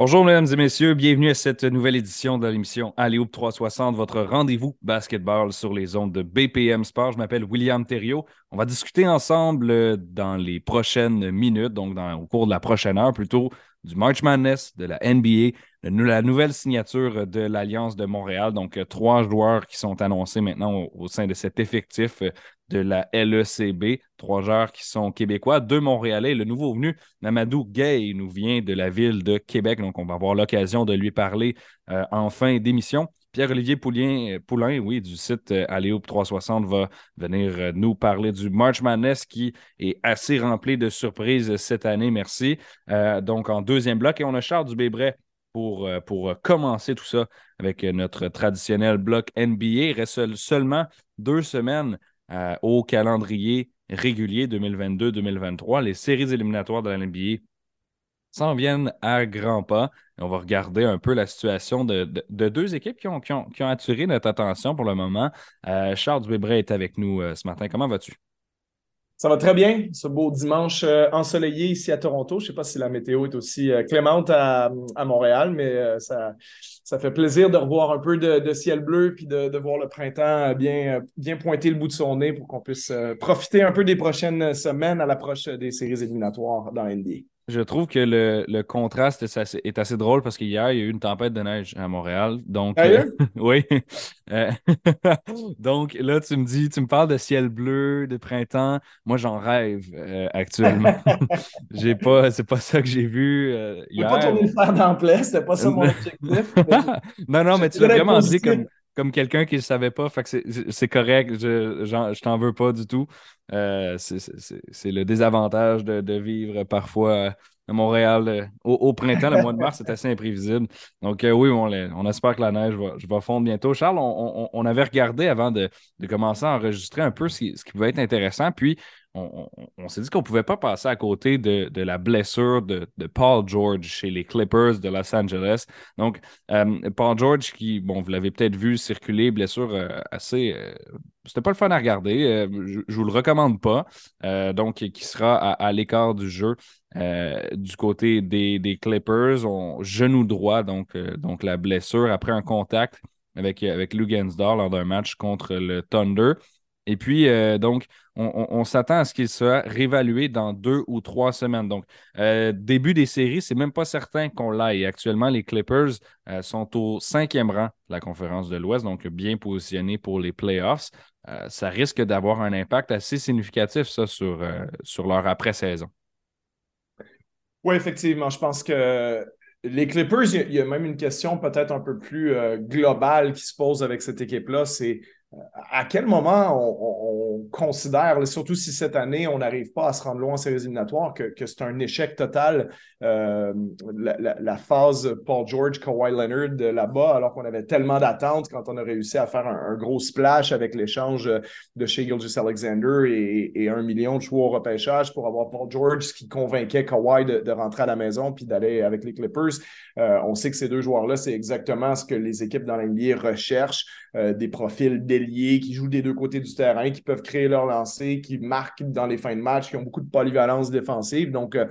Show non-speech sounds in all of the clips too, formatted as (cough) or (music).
Bonjour mesdames et messieurs, bienvenue à cette nouvelle édition de l'émission Alléoop 360, votre rendez-vous basketball sur les ondes de BPM Sport. Je m'appelle William Thériault. On va discuter ensemble euh, dans les prochaines minutes, donc au cours de la prochaine heure plutôt, du March Madness, de la NBA, de la nouvelle signature de l'Alliance de Montréal. Donc, euh, trois joueurs qui sont annoncés maintenant au, sein de cet effectif euh, de la LECB. Trois joueurs qui sont québécois, deux Montréalais. Le nouveau venu, Namadou Gay, nous vient de la ville de Québec. Donc, on va avoir l'occasion de lui parler euh, en fin d'émission. Pierre-Olivier Poulin, Poulain, oui, du site Aléoupe 360 va venir nous parler du March Madness qui est assez rempli de surprises cette année. Merci. donc, en deuxième bloc, et on a Charles Dubébret pour, euh, pour euh, commencer tout ça avec euh, notre traditionnel bloc NBA. Il reste seulement deux semaines au calendrier régulier 2022-2023. Les séries éliminatoires de la NBA s'en viennent à grands pas. on va regarder un peu la situation de, deux équipes qui ont, attiré notre attention pour le moment. Charles Dubébret est avec nous ce matin. Comment vas-tu? Ça va très bien, ce beau dimanche euh, ensoleillé ici à Toronto. Je ne sais pas si la météo est aussi euh, clémente à, Montréal, mais euh, ça, ça fait plaisir de revoir un peu de, ciel bleu puis de, voir le printemps bien, bien pointer le bout de son nez pour qu'on puisse profiter un peu des prochaines semaines à l'approche des séries éliminatoires dans NBA. Je trouve que le, contraste est assez, drôle parce qu'hier, il y a eu une tempête de neige à Montréal. Donc, euh, (laughs) oui. Euh, (laughs) donc, là, tu me dis, tu me parles de ciel bleu, de printemps. Moi, j'en rêve euh, actuellement. (laughs) j'ai pas, c'est pas ça que j'ai vu hier. pas tourner le fer dans c'était pas ça mon objectif. non, non, mais tu l'as vraiment dit comme, comme quelqu'un qui ne savait pas. C'est correct, je, t'en veux pas du tout. Euh, c'est le désavantage de, vivre parfois à Montréal euh, au, printemps. Le mois de mars, c'est assez imprévisible. Donc, euh, oui, on, espère que la neige va, fondre bientôt. Charles, on, avait regardé avant de, commencer à enregistrer un peu ce qui, ce qui pouvait être intéressant. Puis, on, s'est dit qu'on ne pouvait pas passer à côté de, la blessure de, Paul George chez les Clippers de Los Angeles. Donc, euh, Paul George, qui, bon, vous l'avez peut-être vu circuler, blessure euh, assez. Euh, c'était pas le fun à regarder. je, ne vous le recommande pas. donc, qui sera à, l'écart du jeu du côté des, Clippers. On, genou droit, donc, la blessure après un contact avec, avec Lou lors d'un match contre le Thunder. Et puis, euh, donc, on, s'attend à ce qu'il soit réévalué dans deux ou trois semaines. Donc, euh, début des séries, c'est même pas certain qu'on l'aille. Actuellement, les Clippers euh, sont au cinquième rang de la conférence de l'Ouest, donc bien positionnés pour les playoffs. ça risque d'avoir un impact assez significatif, ça, sur, sur leur après-saison. Oui, effectivement. Je pense que les Clippers, il y, a même une question peut-être un peu plus globale qui se pose avec cette équipe-là. C'est à quel moment on, considère, surtout si cette année, on n'arrive pas à se rendre loin en séries éliminatoires, que, c'est un échec total, euh, la, phase Paul George, Kawhi Leonard là-bas, alors qu'on avait tellement d'attentes quand on a réussi à faire un, gros splash avec l'échange de chez Gilgis Alexander et, un million de choix au repêchage pour avoir Paul George, ce qui convainquait Kawhi de, rentrer à la maison puis d'aller avec les Clippers. Euh, on sait que ces deux joueurs-là, c'est exactement ce que les équipes dans l'NBA recherchent, euh, des profils qui jouent des deux côtés du terrain, qui peuvent créer leur lancer, qui marquent dans les fins de match, qui ont beaucoup de polyvalence défensive. Donc, euh,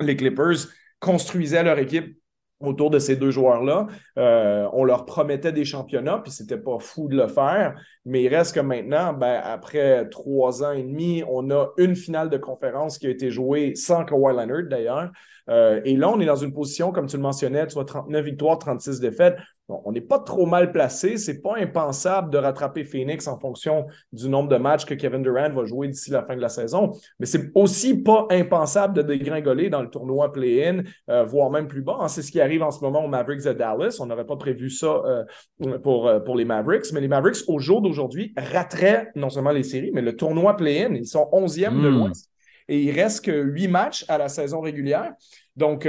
les Clippers construisaient leur équipe autour de ces deux joueurs-là. Euh, on leur promettait des championnats, puis c'était pas fou de le faire. Mais il reste que maintenant, ben, après trois ans et demi, on a une finale de conférence qui a été jouée sans Kawhi Leonard d'ailleurs. Euh, et là, on est dans une position, comme tu le mentionnais, vois, 39 victoires, 36 défaites on n'est pas trop mal placé. C'est pas impensable de rattraper Phoenix en fonction du nombre de matchs que Kevin Durant va jouer d'ici la fin de la saison. Mais c'est aussi pas impensable de dégringoler dans le tournoi play-in, euh, voire même plus bas. C'est ce qui arrive en ce moment aux Mavericks de Dallas. On n'aurait pas prévu ça euh, pour, euh, pour les Mavericks. Mais les Mavericks, au jour d'aujourd'hui, rateraient non seulement les séries, mais le tournoi play-in. Ils sont 11e de hmm. l'Ouest. Et il reste que huit matchs à la saison régulière. Donc,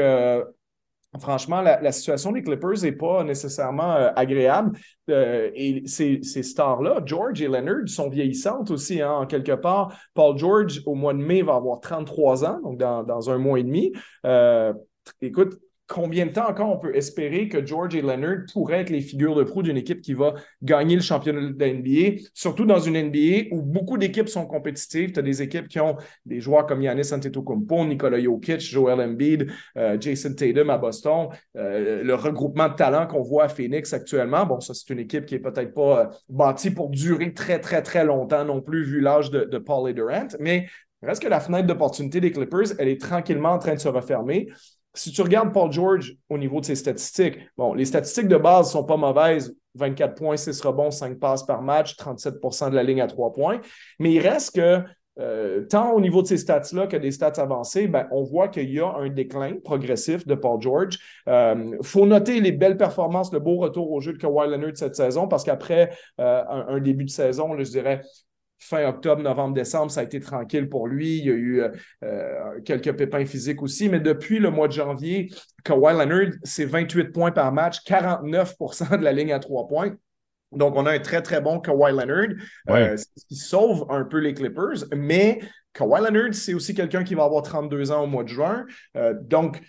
Franchement, la, situation des Clippers n'est pas nécessairement euh, agréable. Euh, et ces, stars-là, George et Leonard, sont vieillissantes aussi, hein, en quelque part. Paul George, au mois de mai, va avoir 33 ans, donc dans, un mois et demi. Euh, écoute, combien de temps encore on peut espérer que George et Leonard pourraient être les figures de proue d'une équipe qui va gagner le championnat de la NBA, surtout dans une NBA où beaucoup d'équipes sont compétitives. Tu as des équipes qui ont des joueurs comme Yannis Antetokounmpo, Nikola Jokic, Joel Embiid, euh, Jason Tatum à Boston, euh, le regroupement de talents qu'on voit à Phoenix actuellement. Bon, ça, c'est une équipe qui est peut-être pas euh, bâtie pour durer très, très, très longtemps non plus, vu l'âge de, de Paul et Durant, mais reste que la fenêtre d'opportunité des Clippers, elle est tranquillement en train de se refermer si tu regardes Paul George au niveau de ses statistiques, bon, les statistiques de base sont pas mauvaises. 24 points, 6 rebonds, 5 passes par match, 37% de la ligne à 3 points. Mais il reste que, euh, tant au niveau de ces stats-là que des stats avancées, ben, on voit qu'il y a un déclin progressif de Paul George. Il euh, faut noter les belles performances, le beau retour au jeu de Kawhi Leonard cette saison, parce qu'après euh, un, début de saison, je dirais, fin octobre, novembre, décembre, ça a été tranquille pour lui. Il y a eu euh, euh, quelques pépins physiques aussi, mais depuis le mois de janvier, Kawhi Leonard, c'est 28 points par match, 49% de la ligne à trois points. Donc, on a un très, très bon Kawhi Leonard, euh, qui sauve un peu les Clippers, mais Kawhi Leonard, c'est aussi quelqu'un qui va avoir 32 ans au mois de juin. donc,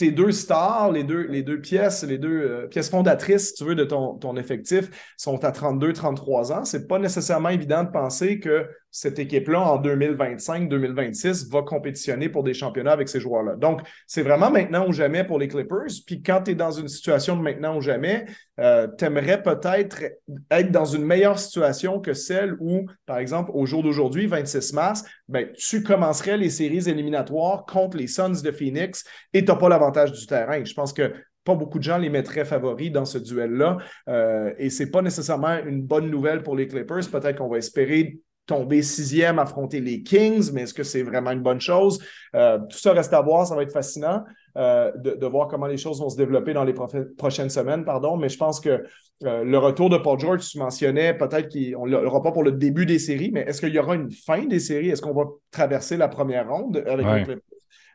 tes deux stars, les deux, les deux pièces, les deux euh, pièces fondatrices, si tu veux, de ton, ton effectif sont à 32, 33 ans. C'est pas nécessairement évident de penser que cette équipe-là, en 2025-2026, va compétitionner pour des championnats avec ces joueurs-là. Donc, c'est vraiment maintenant ou jamais pour les Clippers. Puis quand tu es dans une situation de maintenant ou jamais, euh, tu aimerais peut-être être dans une meilleure situation que celle où, par exemple, au jour d'aujourd'hui, 26 mars, ben, tu commencerais les séries éliminatoires contre les Suns de Phoenix et tu n'as pas l'avantage du terrain. Je pense que pas beaucoup de gens les mettraient favoris dans ce duel-là. Euh, et ce n'est pas nécessairement une bonne nouvelle pour les Clippers. Peut-être qu'on va espérer tomber sixième, affronter les Kings, mais est-ce que c'est vraiment une bonne chose? Euh, tout ça reste à voir, ça va être fascinant euh, de, voir comment les choses vont se développer dans les prochaines semaines, pardon, mais je pense que euh, le retour de Paul George, tu mentionnais, peut-être qu'on ne l'aura pas pour le début des séries, mais est-ce qu'il y aura une fin des séries? Est-ce qu'on va traverser la première ronde avec les?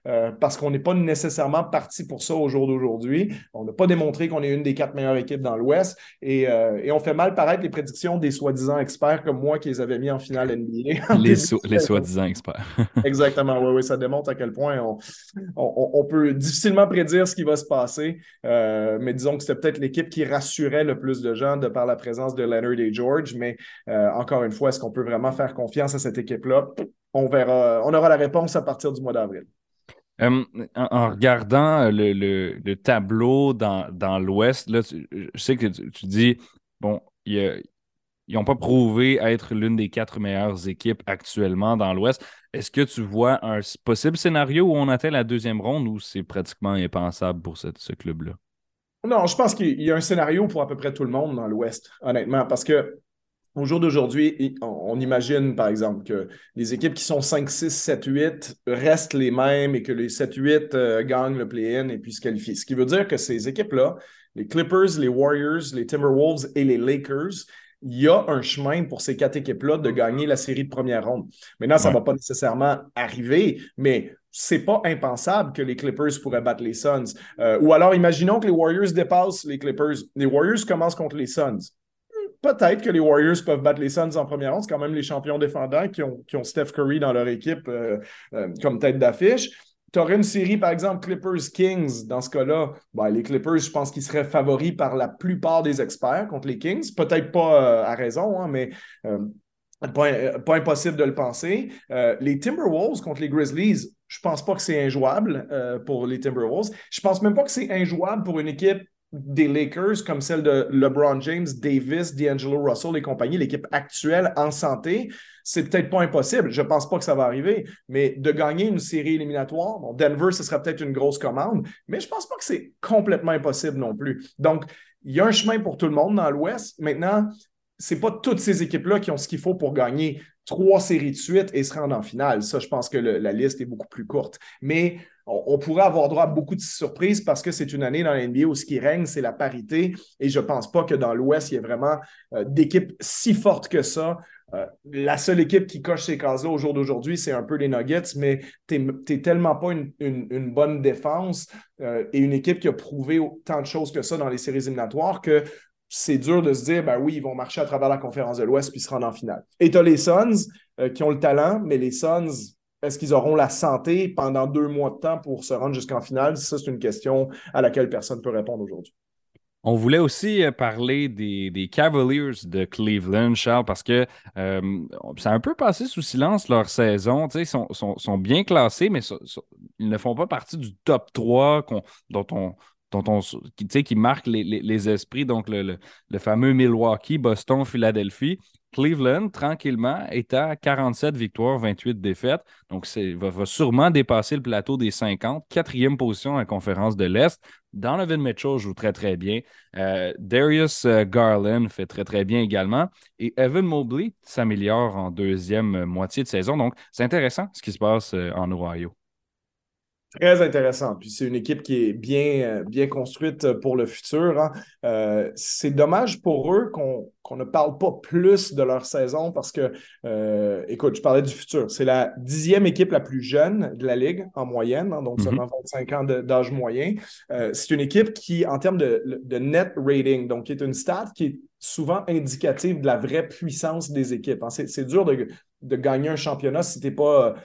Euh, parce qu'on n'est pas nécessairement parti pour ça au jour d'aujourd'hui. On n'a pas démontré qu'on est une des quatre meilleures équipes dans l'Ouest et, euh, et, on fait mal paraître les prédictions des soi-disant experts comme moi qui les avais mis en finale NBA. (laughs) les, les soi-disant experts. (laughs) Exactement, oui, oui, ça démontre à quel point on, on, on peut difficilement prédire ce qui va se passer, euh, mais disons que c'était peut-être l'équipe qui rassurait le plus de gens de par la présence de Leonard et George, mais encore une fois, est-ce qu'on peut vraiment faire confiance à cette équipe-là? On verra, on aura la réponse à partir du mois d'avril. En, regardant euh, le, tableau dans, l'Ouest, là, je sais que tu, dis, bon, ils n'ont pas prouvé être l'une des quatre meilleures équipes actuellement dans l'Ouest. Est-ce que tu vois un possible scénario où on atteint la deuxième ronde ou c'est pratiquement impensable pour ce club-là? Non, je pense qu'il y a un scénario pour à peu près tout le monde dans l'Ouest, honnêtement, parce que au jour d'aujourd'hui, on imagine, par exemple, que les équipes qui sont 5, 6, 7, 8 restent les mêmes et que les 7, 8 euh, gagnent le play-in et puis se qualifient. Ce qui veut dire que ces équipes-là, les Clippers, les Warriors, les Timberwolves et les Lakers, il y a un chemin pour ces quatre équipes-là de gagner la série de première ronde. Maintenant, ça ne va pas nécessairement arriver, mais c'est pas impensable que les Clippers pourraient battre les Suns. Euh, ou alors, imaginons que les Warriors dépassent les Clippers. Les Warriors commencent contre les Suns peut-être que les Warriors peuvent battre les Suns en première ronde. C'est quand même les champions défendants qui ont, Steph Curry dans leur équipe euh, euh, comme tête d'affiche. Tu aurais une série, par exemple, Clippers-Kings. Dans ce cas-là, ben, les Clippers, je pense qu'ils seraient favoris par la plupart des experts contre les Kings. Peut-être pas euh, à raison, hein, mais pas, pas, impossible de le penser. les Timberwolves contre les Grizzlies, je pense pas que c'est injouable pour les Timberwolves. Je pense même pas que c'est injouable pour une équipe des Lakers comme celle de LeBron James, Davis, D'Angelo Russell et compagnie, l'équipe actuelle en santé, c'est peut-être pas impossible. Je pense pas que ça va arriver, mais de gagner une série éliminatoire, bon, Denver, ce serait peut-être une grosse commande, mais je pense pas que c'est complètement impossible non plus. Donc, il y a un chemin pour tout le monde dans l'Ouest. Maintenant, c'est pas toutes ces équipes-là qui ont ce qu'il faut pour gagner trois séries de suite et se rendre en finale. Ça, je pense que la liste est beaucoup plus courte. Mais on, pourrait avoir droit à beaucoup de surprises parce que c'est une année dans la NBA où ce qui règne, c'est la parité. Et je ne pense pas que dans l'Ouest, il y ait vraiment euh, d'équipes si fortes que ça. Euh, la seule équipe qui coche ces cases-là au jour d'aujourd'hui, c'est un peu les Nuggets, mais tu n'es tellement pas une, bonne défense euh, et une équipe qui a prouvé tant de choses que ça dans les séries éliminatoires que c'est dur de se dire, ben oui, ils vont marcher à travers la conférence de l'Ouest puis se rendre en finale. Et tu as les Suns qui ont le talent, mais les Suns, est-ce qu'ils auront la santé pendant deux mois de temps pour se rendre jusqu'en finale? Ça, c'est une question à laquelle personne ne peut répondre aujourd'hui. On voulait aussi euh, parler des, Cavaliers de Cleveland, Charles, parce que euh, ça a un peu passé sous silence leur saison. Ils sont, sont, bien classés, mais ils ne font pas partie du top 3 dont on, dont on, qui, qui marque les, esprits. Donc, le, fameux Milwaukee, Boston, Philadelphie. Cleveland, tranquillement, est à 47 victoires, 28 défaites. Donc, il va, sûrement dépasser le plateau des 50. Quatrième position en conférence de l'Est. Donovan Mitchell joue très, très bien. Euh, Darius euh, Garland fait très, très bien également. Et Evan Mobley s'améliore en deuxième moitié de saison. Donc, c'est intéressant ce qui se passe euh, en Ohio. Très intéressant. Puis c'est une équipe qui est bien, bien construite pour le futur. Hein. Euh, c'est dommage pour eux qu'on ne parle pas plus de leur saison parce que, euh, écoute, je parlais du futur. C'est la dixième équipe la plus jeune de la Ligue en moyenne, hein, donc mm-hmm. seulement 25 ans d'âge moyen. Euh, c'est une équipe qui, en termes de, de, net rating, donc qui est une stat qui est souvent indicative de la vraie puissance des équipes. Hein. C'est dur de, de, gagner un championnat si tu n'es pas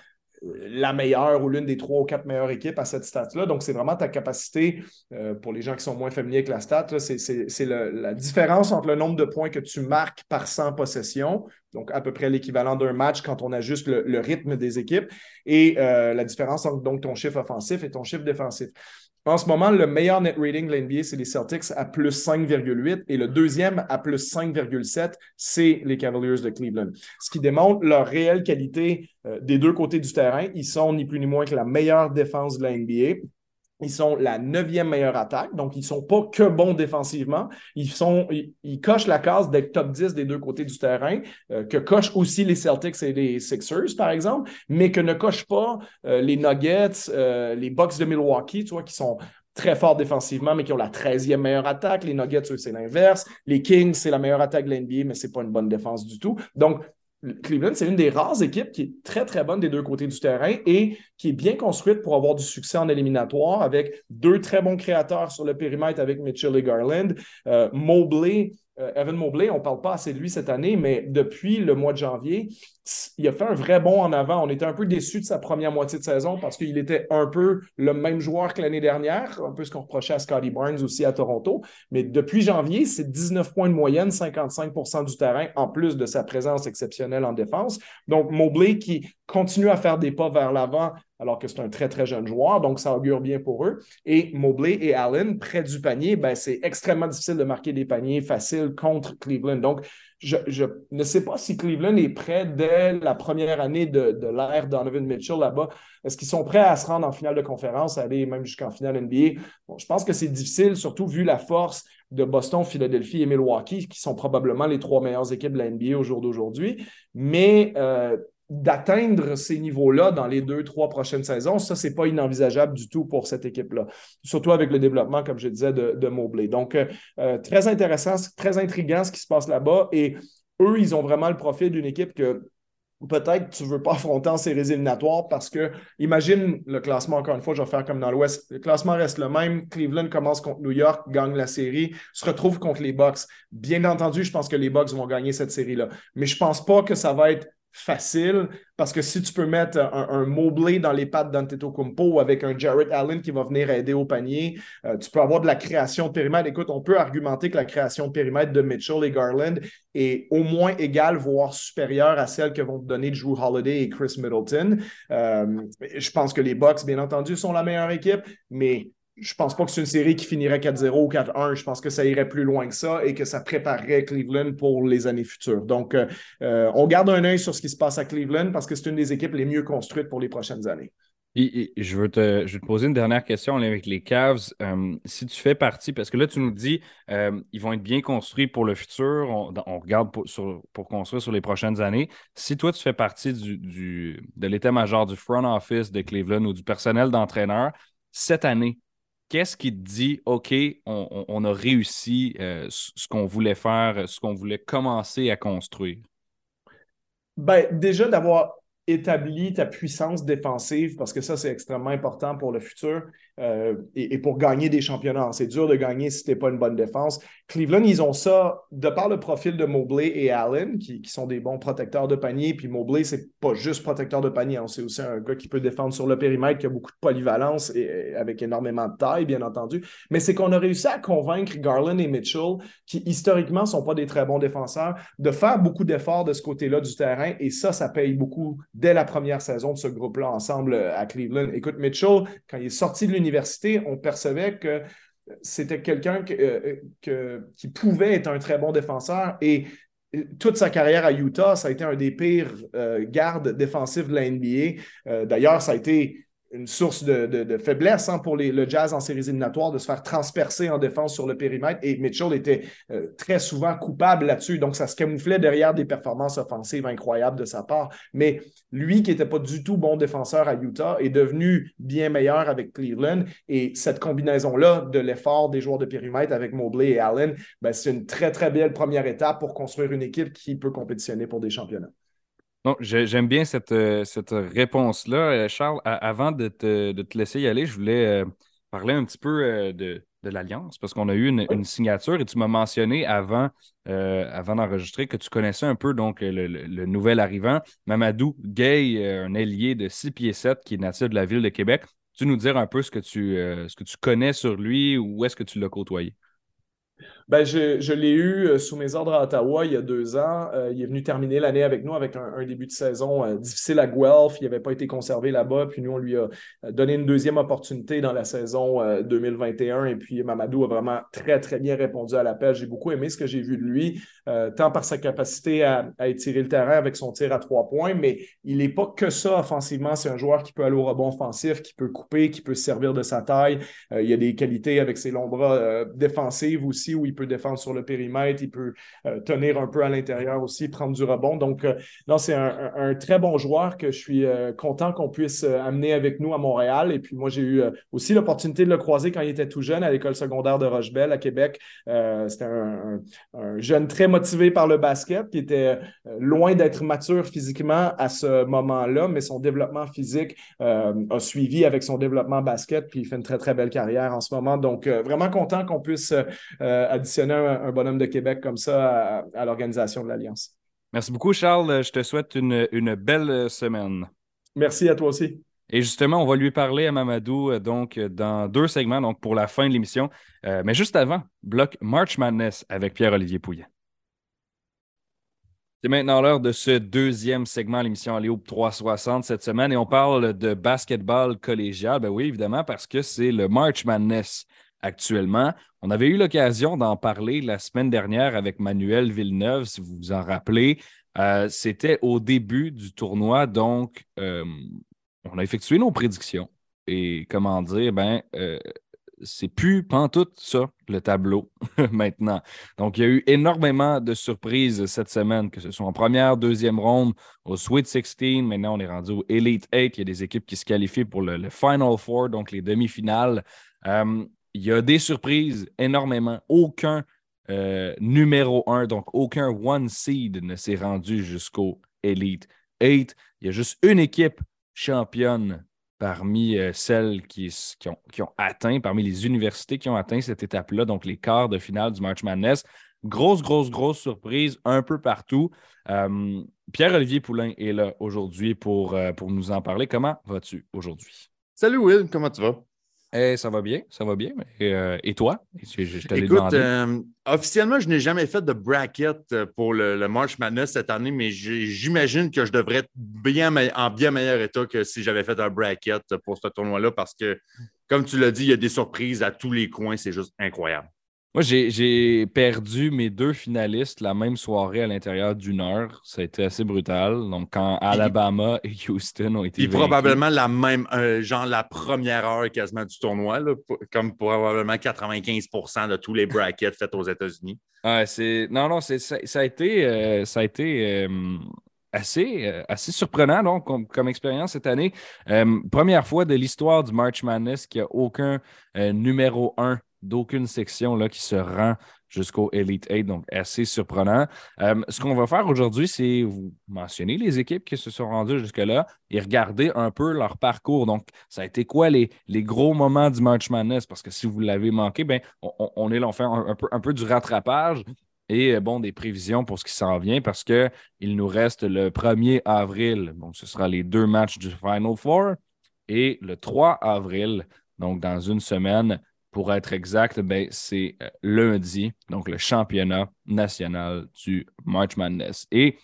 la meilleure ou l'une des trois ou quatre meilleures équipes à cette stat-là. Donc, c'est vraiment ta capacité, euh, pour les gens qui sont moins familiers avec la stat, c'est la différence entre le nombre de points que tu marques par 100 possessions, donc à peu près l'équivalent d'un match quand on ajuste le, rythme des équipes, et euh, la différence entre donc, ton chiffre offensif et ton chiffre défensif. En ce moment, le meilleur net rating de l'NBA, c'est les Celtics à plus 5,8 et le deuxième à plus 5,7, c'est les Cavaliers de Cleveland. Ce qui démontre leur réelle qualité euh, des deux côtés du terrain. Ils sont ni plus ni moins que la meilleure défense de la NBA. Ils sont la neuvième meilleure attaque, donc ils ne sont pas que bons défensivement. Ils, sont, ils, cochent la case d'être top 10 des deux côtés du terrain, euh, que cochent aussi les Celtics et les Sixers, par exemple, mais que ne cochent pas euh, les Nuggets, euh, les Bucks de Milwaukee, tu vois, qui sont très forts défensivement, mais qui ont la 13e meilleure attaque. Les Nuggets, eux, c'est l'inverse. Les Kings, c'est la meilleure attaque de l'NBA, mais ce n'est pas une bonne défense du tout. Donc, Cleveland, c'est une des rares équipes qui est très, très bonne des deux côtés du terrain et qui est bien construite pour avoir du succès en éliminatoire avec deux très bons créateurs sur le périmètre avec Mitchell et Garland. Euh, Mobley, Evan Mobley, on ne parle pas assez de lui cette année, mais depuis le mois de janvier, il a fait un vrai bond en avant. On était un peu déçus de sa première moitié de saison parce qu'il était un peu le même joueur que l'année dernière, un peu ce qu'on reprochait à Scotty Barnes aussi à Toronto. Mais depuis janvier, c'est 19 points de moyenne, 55% du terrain, en plus de sa présence exceptionnelle en défense. Donc, Mobley qui continue à faire des pas vers l'avant alors que c'est un très, très jeune joueur, donc ça augure bien pour eux. Et Mobley et Allen, près du panier, ben, c'est extrêmement difficile de marquer des paniers faciles contre Cleveland. Donc, je, ne sais pas si Cleveland est prêt dès la première année de, l'ère Donovan Mitchell là-bas. Est-ce qu'ils sont prêts à se rendre en finale de conférence, aller même jusqu'en finale NBA? je pense que c'est difficile, surtout vu la force de Boston, Philadelphie et Milwaukee, qui sont probablement les trois meilleures équipes de la NBA au jour d'aujourd'hui. Mais euh, d'atteindre ces niveaux-là dans les deux, trois prochaines saisons, ça, c'est pas inenvisageable du tout pour cette équipe-là. Surtout avec le développement, comme je disais, de, de Mobley. Donc, euh, euh, très intéressant, très intriguant ce qui se passe là-bas. Et eux, ils ont vraiment le profil d'une équipe que peut-être tu ne veux pas (laughs) affronter en séries éliminatoires parce que, imagine le classement, encore une fois, je vais faire comme dans l'Ouest. Le classement reste le même. Cleveland commence contre New York, gagne la série, se retrouve contre les Bucks. Bien entendu, je pense que les Bucks vont gagner cette série-là. Mais je ne pense pas que ça va être facile parce que si tu peux mettre un, un Mobley dans les pattes d'Antetokounmpo avec un Jarrett Allen qui va venir aider au panier, euh, tu peux avoir de la création de périmètre. Écoute, on peut argumenter que la création de périmètre de Mitchell et Garland est au moins égale, voire supérieure à celle que vont te donner Drew Holiday et Chris Middleton. Euh, je pense que les Bucks, bien entendu, sont la meilleure équipe, mais je pense pas que c'est une série qui finirait 4-0 ou 4-1. Je pense que ça irait plus loin que ça et que ça préparerait Cleveland pour les années futures. Donc, euh, euh, on garde un œil sur ce qui se passe à Cleveland parce que c'est une des équipes les mieux construites pour les prochaines années. je, veux te, poser une dernière question avec les Cavs. Euh, si tu fais partie, parce que là, tu nous dis ils vont être bien construits pour le futur, on, regarde pour, construire sur les prochaines années. Si toi, tu fais partie de l'état-major du front office de Cleveland ou du personnel d'entraîneur, cette année, qu'est-ce qui te dit, OK, on, a réussi euh, ce qu'on voulait faire, ce qu'on voulait commencer à construire? Ben, déjà d'avoir établis ta puissance défensive, parce que ça, c'est extrêmement important pour le futur euh, et, pour gagner des championnats. C'est dur de gagner si tu n'es pas une bonne défense. Cleveland, ils ont ça de par le profil de Mobley et Allen, qui, sont des bons protecteurs de panier. Puis Mobley, c'est pas juste protecteur de panier. Hein. C'est aussi un gars qui peut défendre sur le périmètre, qui a beaucoup de polyvalence et avec énormément de taille, bien entendu. Mais c'est qu'on a réussi à convaincre Garland et Mitchell, qui historiquement sont pas des très bons défenseurs, de faire beaucoup d'efforts de ce côté-là du terrain. Et ça, ça paye beaucoup dès la première saison de ce groupe-là ensemble euh, à Cleveland. Écoute, Mitchell, quand il est sorti de l'université, on percevait que c'était quelqu'un euh, qui pouvait être un très bon défenseur et toute sa carrière à Utah, ça a été un des pires euh, gardes défensifs de la NBA. D'ailleurs, ça a été une source de, faiblesse hein, pour le Jazz en séries éliminatoires de se faire transpercer en défense sur le périmètre. Et Mitchell était euh, très souvent coupable là-dessus. Donc, ça se camouflait derrière des performances offensives incroyables de sa part. Mais lui, qui n'était pas du tout bon défenseur à Utah, est devenu bien meilleur avec Cleveland. Et cette combinaison-là de l'effort des joueurs de périmètre avec Mobley et Allen, ben, c'est une très, très belle première étape pour construire une équipe qui peut compétitionner pour des championnats. Donc, j'aime bien cette, euh, cette réponse-là. Euh, Charles, avant de te, laisser y aller, je voulais euh, parler un petit peu de, l'Alliance parce qu'on a eu une, signature et tu m'as mentionné avant, avant d'enregistrer que tu connaissais un peu donc le, nouvel arrivant, Mamadou Gay, un ailier de 6 pieds 7 qui est natif de la ville de Québec. Tu nous dire un peu ce que tu, ce que tu connais sur lui ou où est-ce que tu l'as côtoyé? Ben, je, l'ai eu euh, sous mes ordres à Ottawa il y a deux ans. Euh, il est venu terminer l'année avec nous avec un, début de saison euh, difficile à Guelph. Il n'avait pas été conservé là-bas. Puis nous, on lui a donné une deuxième opportunité dans la saison 2021. Et puis Mamadou a vraiment très, très bien répondu à l'appel. J'ai beaucoup aimé ce que j'ai vu de lui, tant par sa capacité à, étirer le terrain avec son tir à trois points, mais il n'est pas que ça offensivement. C'est un joueur qui peut aller au rebond offensif, qui peut couper, qui peut se servir de sa taille. il y a des qualités avec ses longs bras défensives aussi où il peut défendre sur le périmètre, il peut euh, tenir un peu à l'intérieur aussi, prendre du rebond. Donc, euh, non, c'est un, très bon joueur que je suis euh, content qu'on puisse amener avec nous à Montréal. Et puis, moi, j'ai eu aussi l'opportunité de le croiser quand il était tout jeune à l'école secondaire de Rochebelle à Québec. C'était un, jeune très motivé par le basket qui était loin d'être mature physiquement à ce moment-là, mais son développement physique a suivi avec son développement basket. Puis, il fait une très, très belle carrière en ce moment. Donc, vraiment content qu'on puisse additionner un, bonhomme de Québec comme ça à, l'organisation de l'Alliance. Merci beaucoup, Charles. Je te souhaite une, belle semaine. Merci à toi aussi. Et justement, on va lui parler à Mamadou euh, donc dans deux segments, donc pour la fin de l'émission. Euh, mais juste avant, bloc March Madness avec Pierre-Olivier Pouillet. C'est maintenant l'heure de ce deuxième segment, l'émission Alléo 360 cette semaine, et on parle de basketball collégial. Ben oui, évidemment, parce que c'est le March Madness actuellement. On avait eu l'occasion d'en parler la semaine dernière avec Manuel Villeneuve, si vous vous en rappelez. Euh, c'était au début du tournoi, donc euh, on a effectué nos prédictions. Et comment dire, ben, euh, c'est plus pantoute ça, le tableau, (laughs) maintenant. Donc, il y a eu énormément de surprises cette semaine, que ce soit en première, deuxième ronde, au Sweet 16. Maintenant, on est rendu au Elite 8. Il y a des équipes qui se qualifient pour le, Final Four, donc les demi-finales il y a des surprises énormément. Aucun euh, numéro un, donc aucun one seed ne s'est rendu jusqu'au Elite 8. Il y a juste une équipe championne parmi euh, celles qui, ont, atteint, parmi les universités qui ont atteint cette étape-là, donc les quarts de finale du March Madness. Grosse, grosse, grosse surprise un peu partout. Euh, Pierre-Olivier Poulain est là aujourd'hui pour, pour nous en parler. Comment vas-tu aujourd'hui? Salut Will, comment tu vas? Eh, ça va bien, ça va bien. Et, euh, toi? Écoute, euh, officiellement, je n'ai jamais fait de bracket euh, pour le, March Madness cette année, mais j'imagine que je devrais être bien en bien meilleur état que si j'avais fait un bracket pour ce tournoi-là parce que, comme tu l'as dit, il y a des surprises à tous les coins. C'est juste incroyable. Moi, j'ai perdu mes deux finalistes la même soirée à l'intérieur d'une heure. Ça a été assez brutal. Donc, quand Alabama et Houston ont été. Puis probablement la même, euh, genre la première heure quasiment du tournoi, comme probablement 95% de tous les (laughs) brackets faits aux États-Unis. C'est. Non, non, ça, ça, a été. ça a été euh, assez, euh, assez surprenant donc, comme, expérience cette année. première fois de l'histoire du March Madness qu'il n'y a aucun numéro un d'aucune section là, qui se rend jusqu'au Elite 8, donc assez surprenant. Euh, ce qu'on va faire aujourd'hui, c'est vous mentionner les équipes qui se sont rendues jusque-là et regarder un peu leur parcours. Donc, ça a été quoi les, les gros moments du March Madness? Parce que si vous l'avez manqué, ben, on, est là, on fait un, peu, un peu du rattrapage et euh, bon, des prévisions pour ce qui s'en vient parce qu'il nous reste le 1er avril. Donc, ce sera les deux matchs du Final Four et le 3 avril, donc dans une semaine, pour être exact, ben, c'est euh, lundi, donc le championnat national du March Madness. Et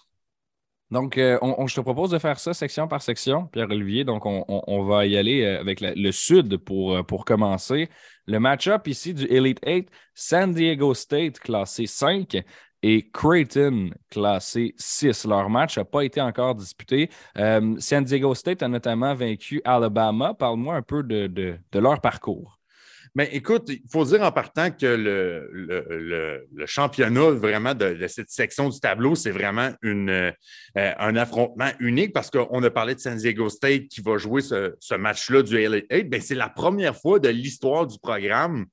donc, euh, je te propose de faire ça section par section, Pierre-Olivier. Donc, on, va y aller euh, avec le sud pour, commencer. Le match-up ici du Elite 8, San Diego State classé 5 et Creighton classé 6. Leur match n'a pas été encore disputé. San Diego State a notamment vaincu Alabama. Parle-moi un peu de leur parcours. Mais écoute, il faut dire en partant que le, championnat vraiment de, cette section du tableau, c'est vraiment euh, un affrontement unique parce qu'on a parlé de San Diego State qui va jouer ce, match-là du 8. Ben, c'est la première fois de l'histoire du programme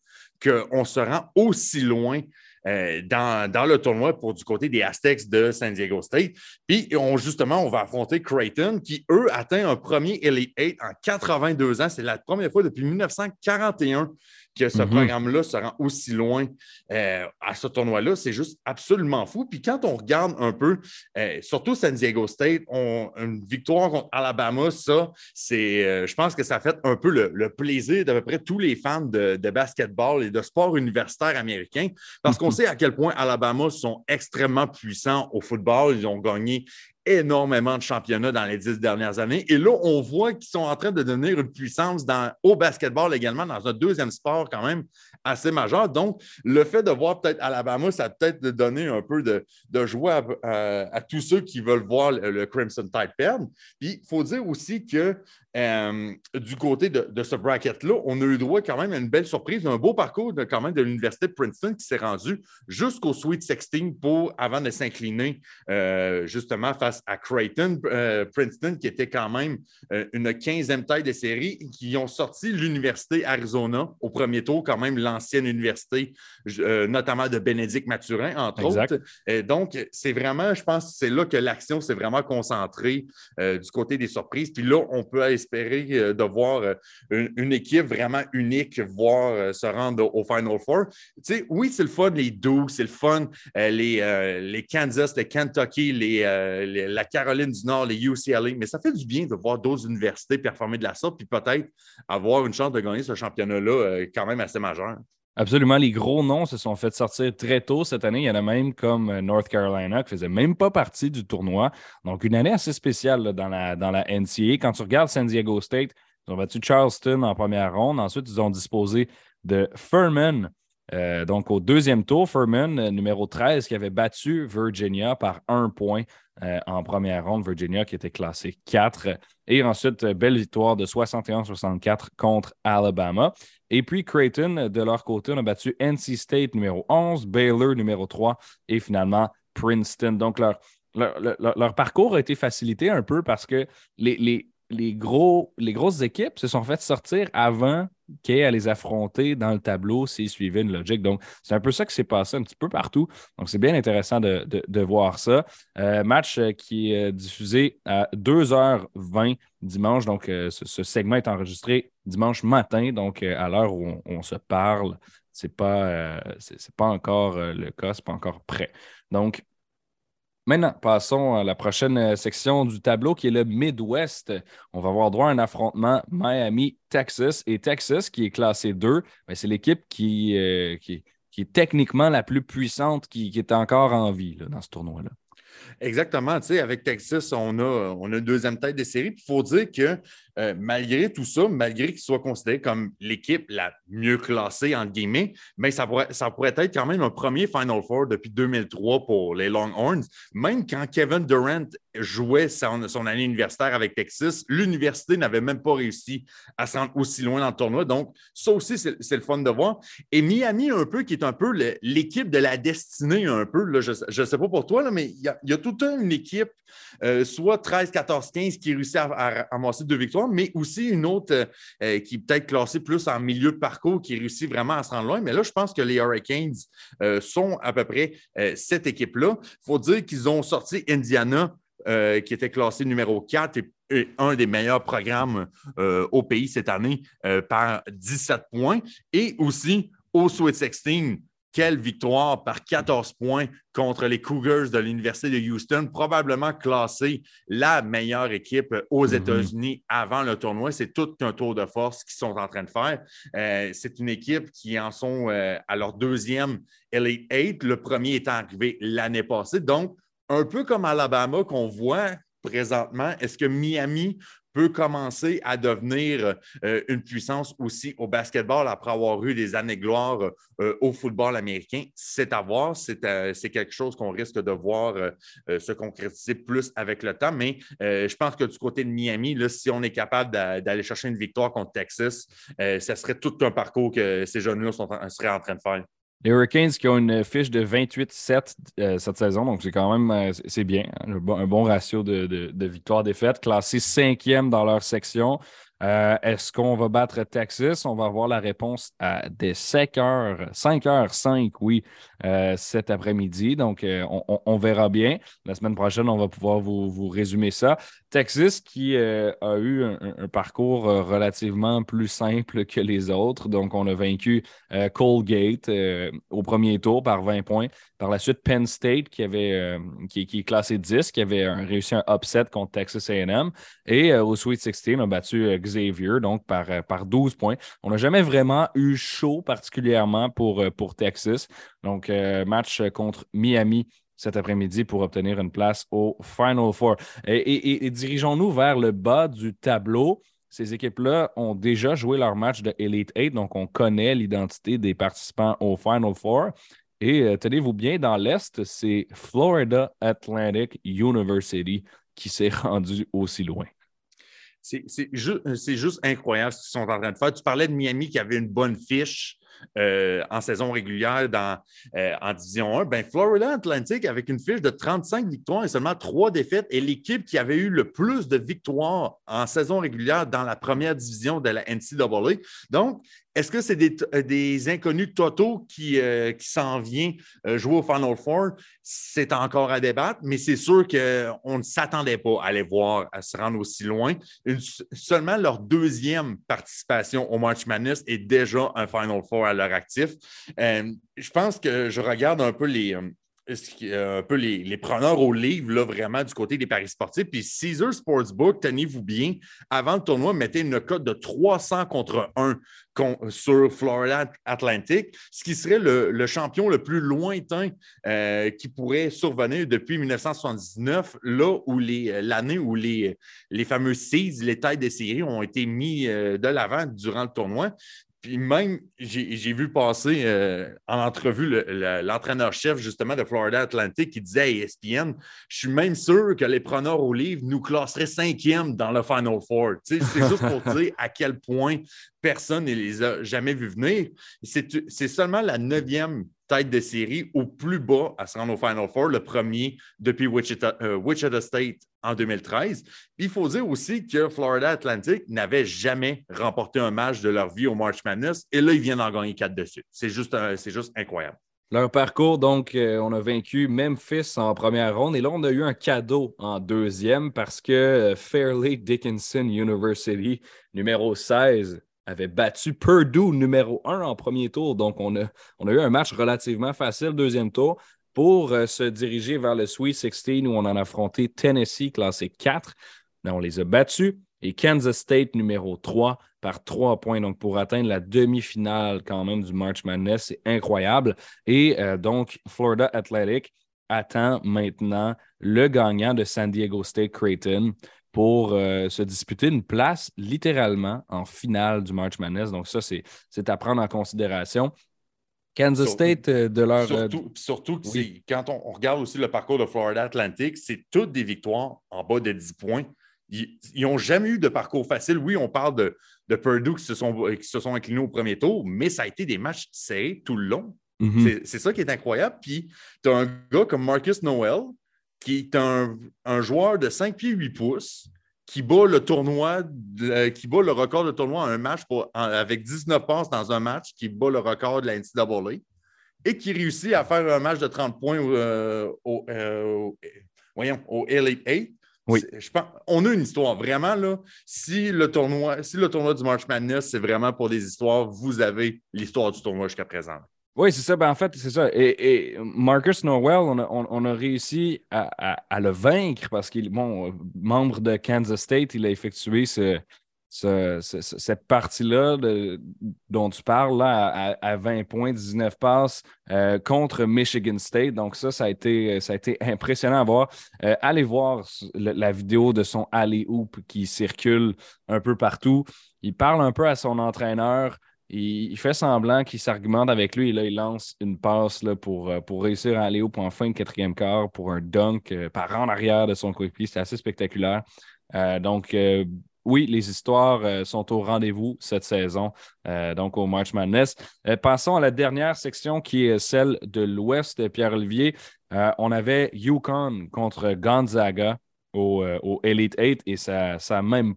qu'on se rend aussi loin euh, dans, le tournoi pour du côté des Aztecs de San Diego State. Puis, on, justement, on va affronter Creighton, qui, eux, atteint un premier Elite 8 en 82 ans. C'est la première fois depuis 1941 que ce mhm. programme-là se rend aussi loin euh, à ce tournoi-là. C'est juste absolument fou. Puis quand on regarde un peu, euh, surtout San Diego State, une victoire contre Alabama, ça, c'est, euh, je pense que ça fait un peu le, plaisir d'à peu près tous les fans de, basketball et de sport universitaire américain, parce qu'on mhm. sait à quel point Alabama sont extrêmement puissants au football. Ils ont gagné énormément de championnats dans les dix dernières années. Et là, on voit qu'ils sont en train de devenir une puissance dans, au basketball également, dans un deuxième sport quand même assez majeur. Donc, le fait de voir peut-être Alabama, ça peut-être donné un peu de, joie à, tous ceux qui veulent voir le, Crimson Tide perdre. Puis, il faut dire aussi que euh, du côté de, ce bracket-là, on a eu droit quand même à une belle surprise, un beau parcours de, quand même de l'Université de Princeton qui s'est rendu jusqu'au Sweet 16 pour, avant de s'incliner euh, justement face à Creighton, euh, Princeton, qui était quand même une 15e taille de série, qui ont sorti l'Université Arizona au premier tour, quand même l'ancienne université, notamment de Bénédicte Mathurin, entre autres. Et donc, c'est vraiment, je pense, c'est là que l'action s'est vraiment concentrée du côté des surprises. Puis là, on peut espérer euh, de voir euh, une, équipe vraiment unique, voir euh, se rendre au Final Four. Tu sais, oui, c'est le fun, les Duke, c'est le fun, les, les Kansas, les Kentucky, les, la Caroline du Nord, les UCLA, mais ça fait du bien de voir d'autres universités performer de la sorte, puis peut-être avoir une chance de gagner ce championnat-là quand même assez majeur. Absolument. Les gros noms se sont fait sortir très tôt cette année. Il y en a même comme North Carolina qui faisait même pas partie du tournoi. Donc, une année assez spéciale dans, la, dans la. Quand tu regardes San Diego State, ils ont battu Charleston en première ronde. Ensuite, ils ont disposé de Furman. Euh, donc, au deuxième tour, Furman, euh, numéro 13, qui avait battu Virginia par un point euh, en première ronde. Virginia qui était classé 4. Et ensuite, belle victoire de 61-64 contre Alabama. Et puis Creighton, de leur côté, a battu NC State numéro 11, Baylor numéro 3 et finalement Princeton. Donc, leur, parcours a été facilité un peu parce que les, les, gros, les grosses équipes se sont faites sortir avant qu'elles les affronter dans le tableau s'ils suivaient une logique. Donc, c'est un peu ça qui s'est passé un petit peu partout. Donc, c'est bien intéressant de, voir ça. Euh, match euh, qui est diffusé à 2h20 dimanche. Donc, euh, ce, segment est enregistré dimanche matin, donc à l'heure où on, se parle. Ce n'est pas, pas encore le cas, ce n'est pas encore prêt. Donc, Maintenant, passons à la prochaine euh, section du tableau qui est le Midwest. On va avoir droit à un affrontement Miami-Texas. Et Texas, qui est classé 2, ben, c'est l'équipe qui, euh, qui, est techniquement la plus puissante qui, est encore en vie dans ce tournoi-là. Exactement. Avec Texas, on a, on a une deuxième tête de série. Il faut dire que euh, malgré tout ça, malgré qu'il soit considéré comme l'équipe la mieux classée, entre guillemets, mais ça pourrait, ça pourrait être quand même un premier Final Four depuis 2003 pour les Longhorns. Même quand Kevin Durant jouait son, année universitaire avec Texas, l'université n'avait même pas réussi à se rendre aussi loin dans le tournoi. Donc, ça aussi, c'est le fun de voir. Et Miami, un peu, qui est un peu l'équipe de la destinée, un peu. Je ne sais pas pour toi, mais il y, a, toute une équipe, euh, soit 13, 14, 15, qui réussit à, à, amasser deux victoires mais aussi une autre qui est peut-être classée plus en milieu de parcours, qui réussit vraiment à se rendre loin. Mais là, je pense que les Hurricanes sont à peu près cette équipe-là. Il faut dire qu'ils ont sorti Indiana euh, qui était classé numéro 4 et, un des meilleurs programmes euh, au pays cette année euh, par 17 points. Et aussi au Sweet 16, quelle victoire par 14 points contre les Cougars de l'Université de Houston, probablement classée la meilleure équipe aux mm-hmm. États-Unis avant le tournoi. C'est tout un tour de force qu'ils sont en train de faire. c'est une équipe qui en sont à leur deuxième Elite 8, le premier étant arrivé l'année passée. Donc, un peu comme Alabama qu'on voit présentement, est-ce que Miami peut commencer à devenir euh, une puissance aussi au basketball après avoir eu des années de gloire euh, au football américain? C'est à voir. C'est euh, quelque chose qu'on risque de voir se concrétiser plus avec le temps. Mais je pense que du côté de Miami, là, si on est capable d'aller chercher une victoire contre Texas, ce serait tout un parcours que ces jeunes-là seraient en train de faire. Les Hurricanes qui ont une fiche de 28-7 euh, cette saison, donc c'est quand même euh, c'est bien. Hein, un, bon, ratio de, de, de victoires-défaites, classé cinquième dans leur section. Euh, est-ce qu'on va battre Texas? On va avoir la réponse à des 5 heures, 5 heures 5, oui, euh, cet après-midi. Donc, euh, on, verra bien. La semaine prochaine, on va pouvoir vous, résumer ça. Texas qui a eu un, parcours relativement plus simple que les autres. Donc, on a vaincu Colgate au premier tour par 20 points. Par la suite, Penn State, qui, avait, qui, est classé 10, qui avait réussi un upset contre Texas AM. Et au Sweet 16, on a battu Donc par, euh, par 12 points. On n'a jamais vraiment eu chaud particulièrement pour, euh, pour Texas. Donc, euh, match contre Miami cet après-midi pour obtenir une place au Final Four. Et, dirigeons-nous vers le bas du tableau. Ces équipes-là ont déjà joué leur match de Elite 8, donc on connaît l'identité des participants au Final Four. Et tenez-vous bien, dans l'Est, c'est Florida Atlantic University qui s'est (laughs) rendu aussi loin. C'est juste incroyable ce qu'ils sont en train de faire. Tu parlais de Miami qui avait une bonne fiche. Euh, en saison régulière dans, euh, en Division 1, ben Florida Atlantic, avec une fiche de 35 victoires et seulement trois défaites, est l'équipe qui avait eu le plus de victoires en saison régulière dans la première division de la NCAA. Donc, est-ce que c'est des, euh, inconnus totaux qui, qui s'en viennent jouer au Final Four? C'est encore à débattre, mais c'est sûr qu'on ne s'attendait pas à les voir à se rendre aussi loin. seulement leur deuxième participation au March Madness est déjà un Final Four à leur actif. Euh, je pense que je regarde un peu les, euh, un peu les, preneurs au livre, là, vraiment, du côté des paris sportifs. Puis Caesar Sportsbook, tenez-vous bien, avant le tournoi, mettait une cote de 300 contre 1 sur Florida Atlantic, ce qui serait le, champion le plus lointain euh, qui pourrait survenir depuis 1979, là où l'année où les, les fameux seeds, les tailles des séries, ont été mis de l'avant durant le tournoi. Puis même, j'ai vu passer euh, en entrevue l'entraîneur-chef justement de Florida Atlantic qui disait à ESPN Je suis même sûr que les preneurs au livre nous classeraient cinquième dans le Final Four. C'est juste pour dire à quel point personne ne les a jamais vus venir. C'est seulement la neuvième tête de série au plus bas à se rendre au Final Four, le premier depuis Wichita, euh, State en 2013. il faut dire aussi que Florida Atlantic n'avait jamais remporté un match de leur vie au March Madness et là, ils viennent en gagner quatre dessus. C'est juste, juste incroyable. Leur parcours, donc, euh, on a vaincu Memphis en première ronde et là, on a eu un cadeau en deuxième parce que euh, Fairleigh Dickinson University, numéro 16, avait battu Purdue numéro 1 en premier tour. Donc, on a, eu un match relativement facile, deuxième tour, pour euh, se diriger vers le Sweet 16 où on en a affronté Tennessee, classé 4. Mais on les a battus. Et Kansas State numéro 3 par 3 points. Donc, pour atteindre la demi-finale quand même du March Madness, c'est incroyable. Et euh, donc, Florida Athletic attend maintenant le gagnant de San Diego State Creighton pour euh, se disputer une place littéralement en finale du March Madness. Donc, ça, c'est à prendre en considération. Kansas State, euh, de leur. Euh, surtout, que quand on, regarde aussi le parcours de Florida Atlantic, c'est toutes des victoires en bas de 10 points. Ils n'ont jamais eu de parcours facile. Oui, on parle de, de Purdue qui se, sont, qui se sont inclinés au premier tour, mais ça a été des matchs serrés tout le long. Mm-hmm. C'est ça qui est incroyable. Puis, tu as un gars comme Marcus Noel, qui est un, joueur de 5 pieds 8 pouces, qui bat le tournoi, qui bat le record de tournoi un match avec 19 passes dans un match, qui bat le record de la NCAA et qui réussit à faire un match de 30 points euh, au, euh, voyons, au Elite 8. Oui. Je pense, on a une histoire. Vraiment, là, si le tournoi, si le tournoi du March Madness, c'est vraiment pour des histoires, vous avez l'histoire du tournoi jusqu'à présent. Oui, c'est ça. Ben, en fait, c'est ça. Et, Marcus Norwell, on a, réussi à, le vaincre parce qu'il, bon, membre de Kansas State, il a effectué ce, cette partie-là dont tu parles là, à, 20 points, 19 passes euh, contre Michigan State. Donc, ça, ça a été, ça a été impressionnant à voir. Euh, allez voir la, vidéo de son alley-oop qui circule un peu partout. Il parle un peu à son entraîneur. Il, fait semblant qu'il s'argumente avec lui et là, il lance une passe pour, euh, pour réussir à aller au point fin de quatrième quart pour un dunk par en arrière de son coéquipier. C'est assez spectaculaire. donc, oui, les histoires euh, sont au rendez-vous cette saison, euh, donc au March Madness. Euh, passons à la dernière section qui est celle de l'Ouest, Pierre-Olivier. on avait Yukon contre Gonzaga au, Elite 8 et ça n'a même,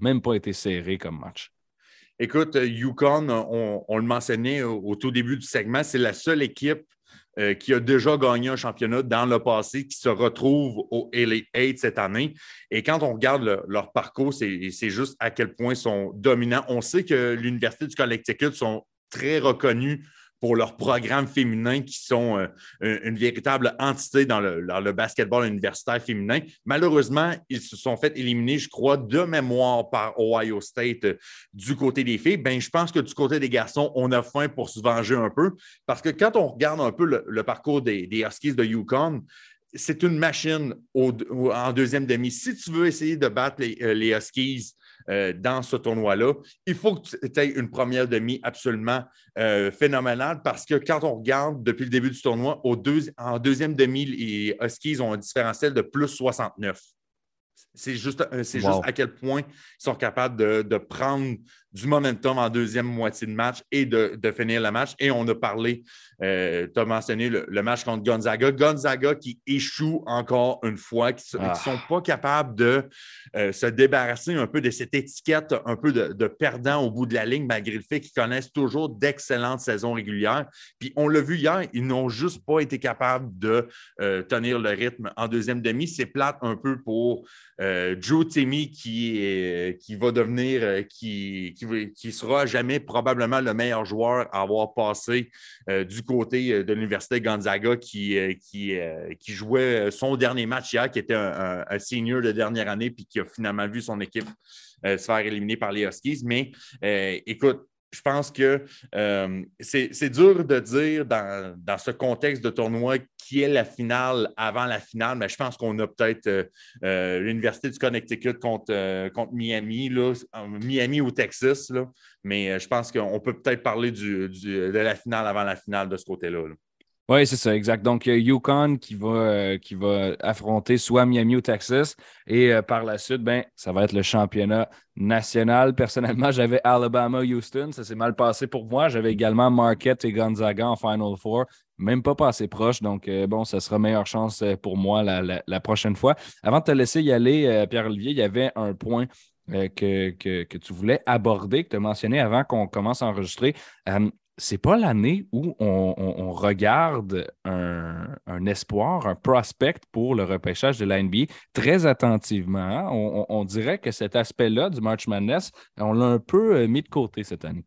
même pas été serré comme match. Écoute, Yukon, on, le mentionnait au, tout début du segment, c'est la seule équipe euh, qui a déjà gagné un championnat dans le passé, qui se retrouve au Elite 8 cette année. Et quand on regarde leur parcours, c'est juste à quel point ils sont dominants. On sait que l'Université du Connecticut sont très reconnus pour leurs programmes féminins qui sont euh, une véritable entité dans le, basketball universitaire féminin. Malheureusement, ils se sont fait éliminer, je crois, de mémoire par Ohio State euh, du côté des filles. Ben, je pense que du côté des garçons, on a faim pour se venger un peu parce que quand on regarde un peu le, parcours des, Huskies de Yukon, c'est une machine en deuxième demi. Si tu veux essayer de battre les, euh, les Huskies euh, dans ce tournoi-là. Il faut que tu aies une première demi absolument euh, phénoménale parce que quand on regarde depuis le début du tournoi, en deuxième demi, les Huskies ont un différentiel de plus 69. C'est juste, euh, juste à quel point ils sont capables de, prendre du momentum en deuxième moitié de match et de, finir le match. Et on a parlé, euh, tu as mentionné le, match contre Gonzaga. Gonzaga qui échoue encore une fois, qui ne ah. sont pas capables de euh, se débarrasser un peu de cette étiquette un peu de, de, perdant au bout de la ligne, malgré le fait qu'ils connaissent toujours d'excellentes saisons régulières. Puis on l'a vu hier, ils n'ont juste pas été capables de tenir le rythme en deuxième demi. C'est plate un peu pour euh, Joe Timmy qui, qui va devenir, euh, qui, qui, sera jamais probablement le meilleur joueur à avoir passé euh, du côté de l'Université Gonzaga qui, qui, qui, jouait son dernier match hier, qui était un, senior de dernière année, puis qui a finalement vu son équipe se faire éliminer par les Huskies. Mais écoute, je pense que euh, c'est dur de dire dans, ce contexte de tournoi qui est la finale avant la finale, mais je pense qu'on a peut-être euh, euh, l'Université du Connecticut contre, contre Miami, là, Miami ou Texas, là, mais je pense qu'on peut peut-être parler de la finale avant la finale de ce côté-là. là oui, c'est ça, exact. Donc, Yukon qui va, euh, qui va affronter soit Miami ou Texas. Et euh, par la suite, ben, ça va être le championnat national. (laughs) Personnellement, j'avais Alabama-Houston. Ça s'est mal passé pour moi. J'avais également Marquette et Gonzaga en Final Four. Même pas passé proche. Donc, euh, bon, ça sera meilleure chance pour moi la, prochaine fois. Avant de te laisser y aller, Pierre-Olivier, il y avait un point que, que, tu voulais aborder, que tu as mentionné avant qu'on commence à enregistrer c'est pas l'année où on, regarde un, espoir, un prospect pour le repêchage de la NBA très attentivement. Hein? On, dirait que cet aspect-là du March Madness, on l'a un peu euh, mis de côté cette année.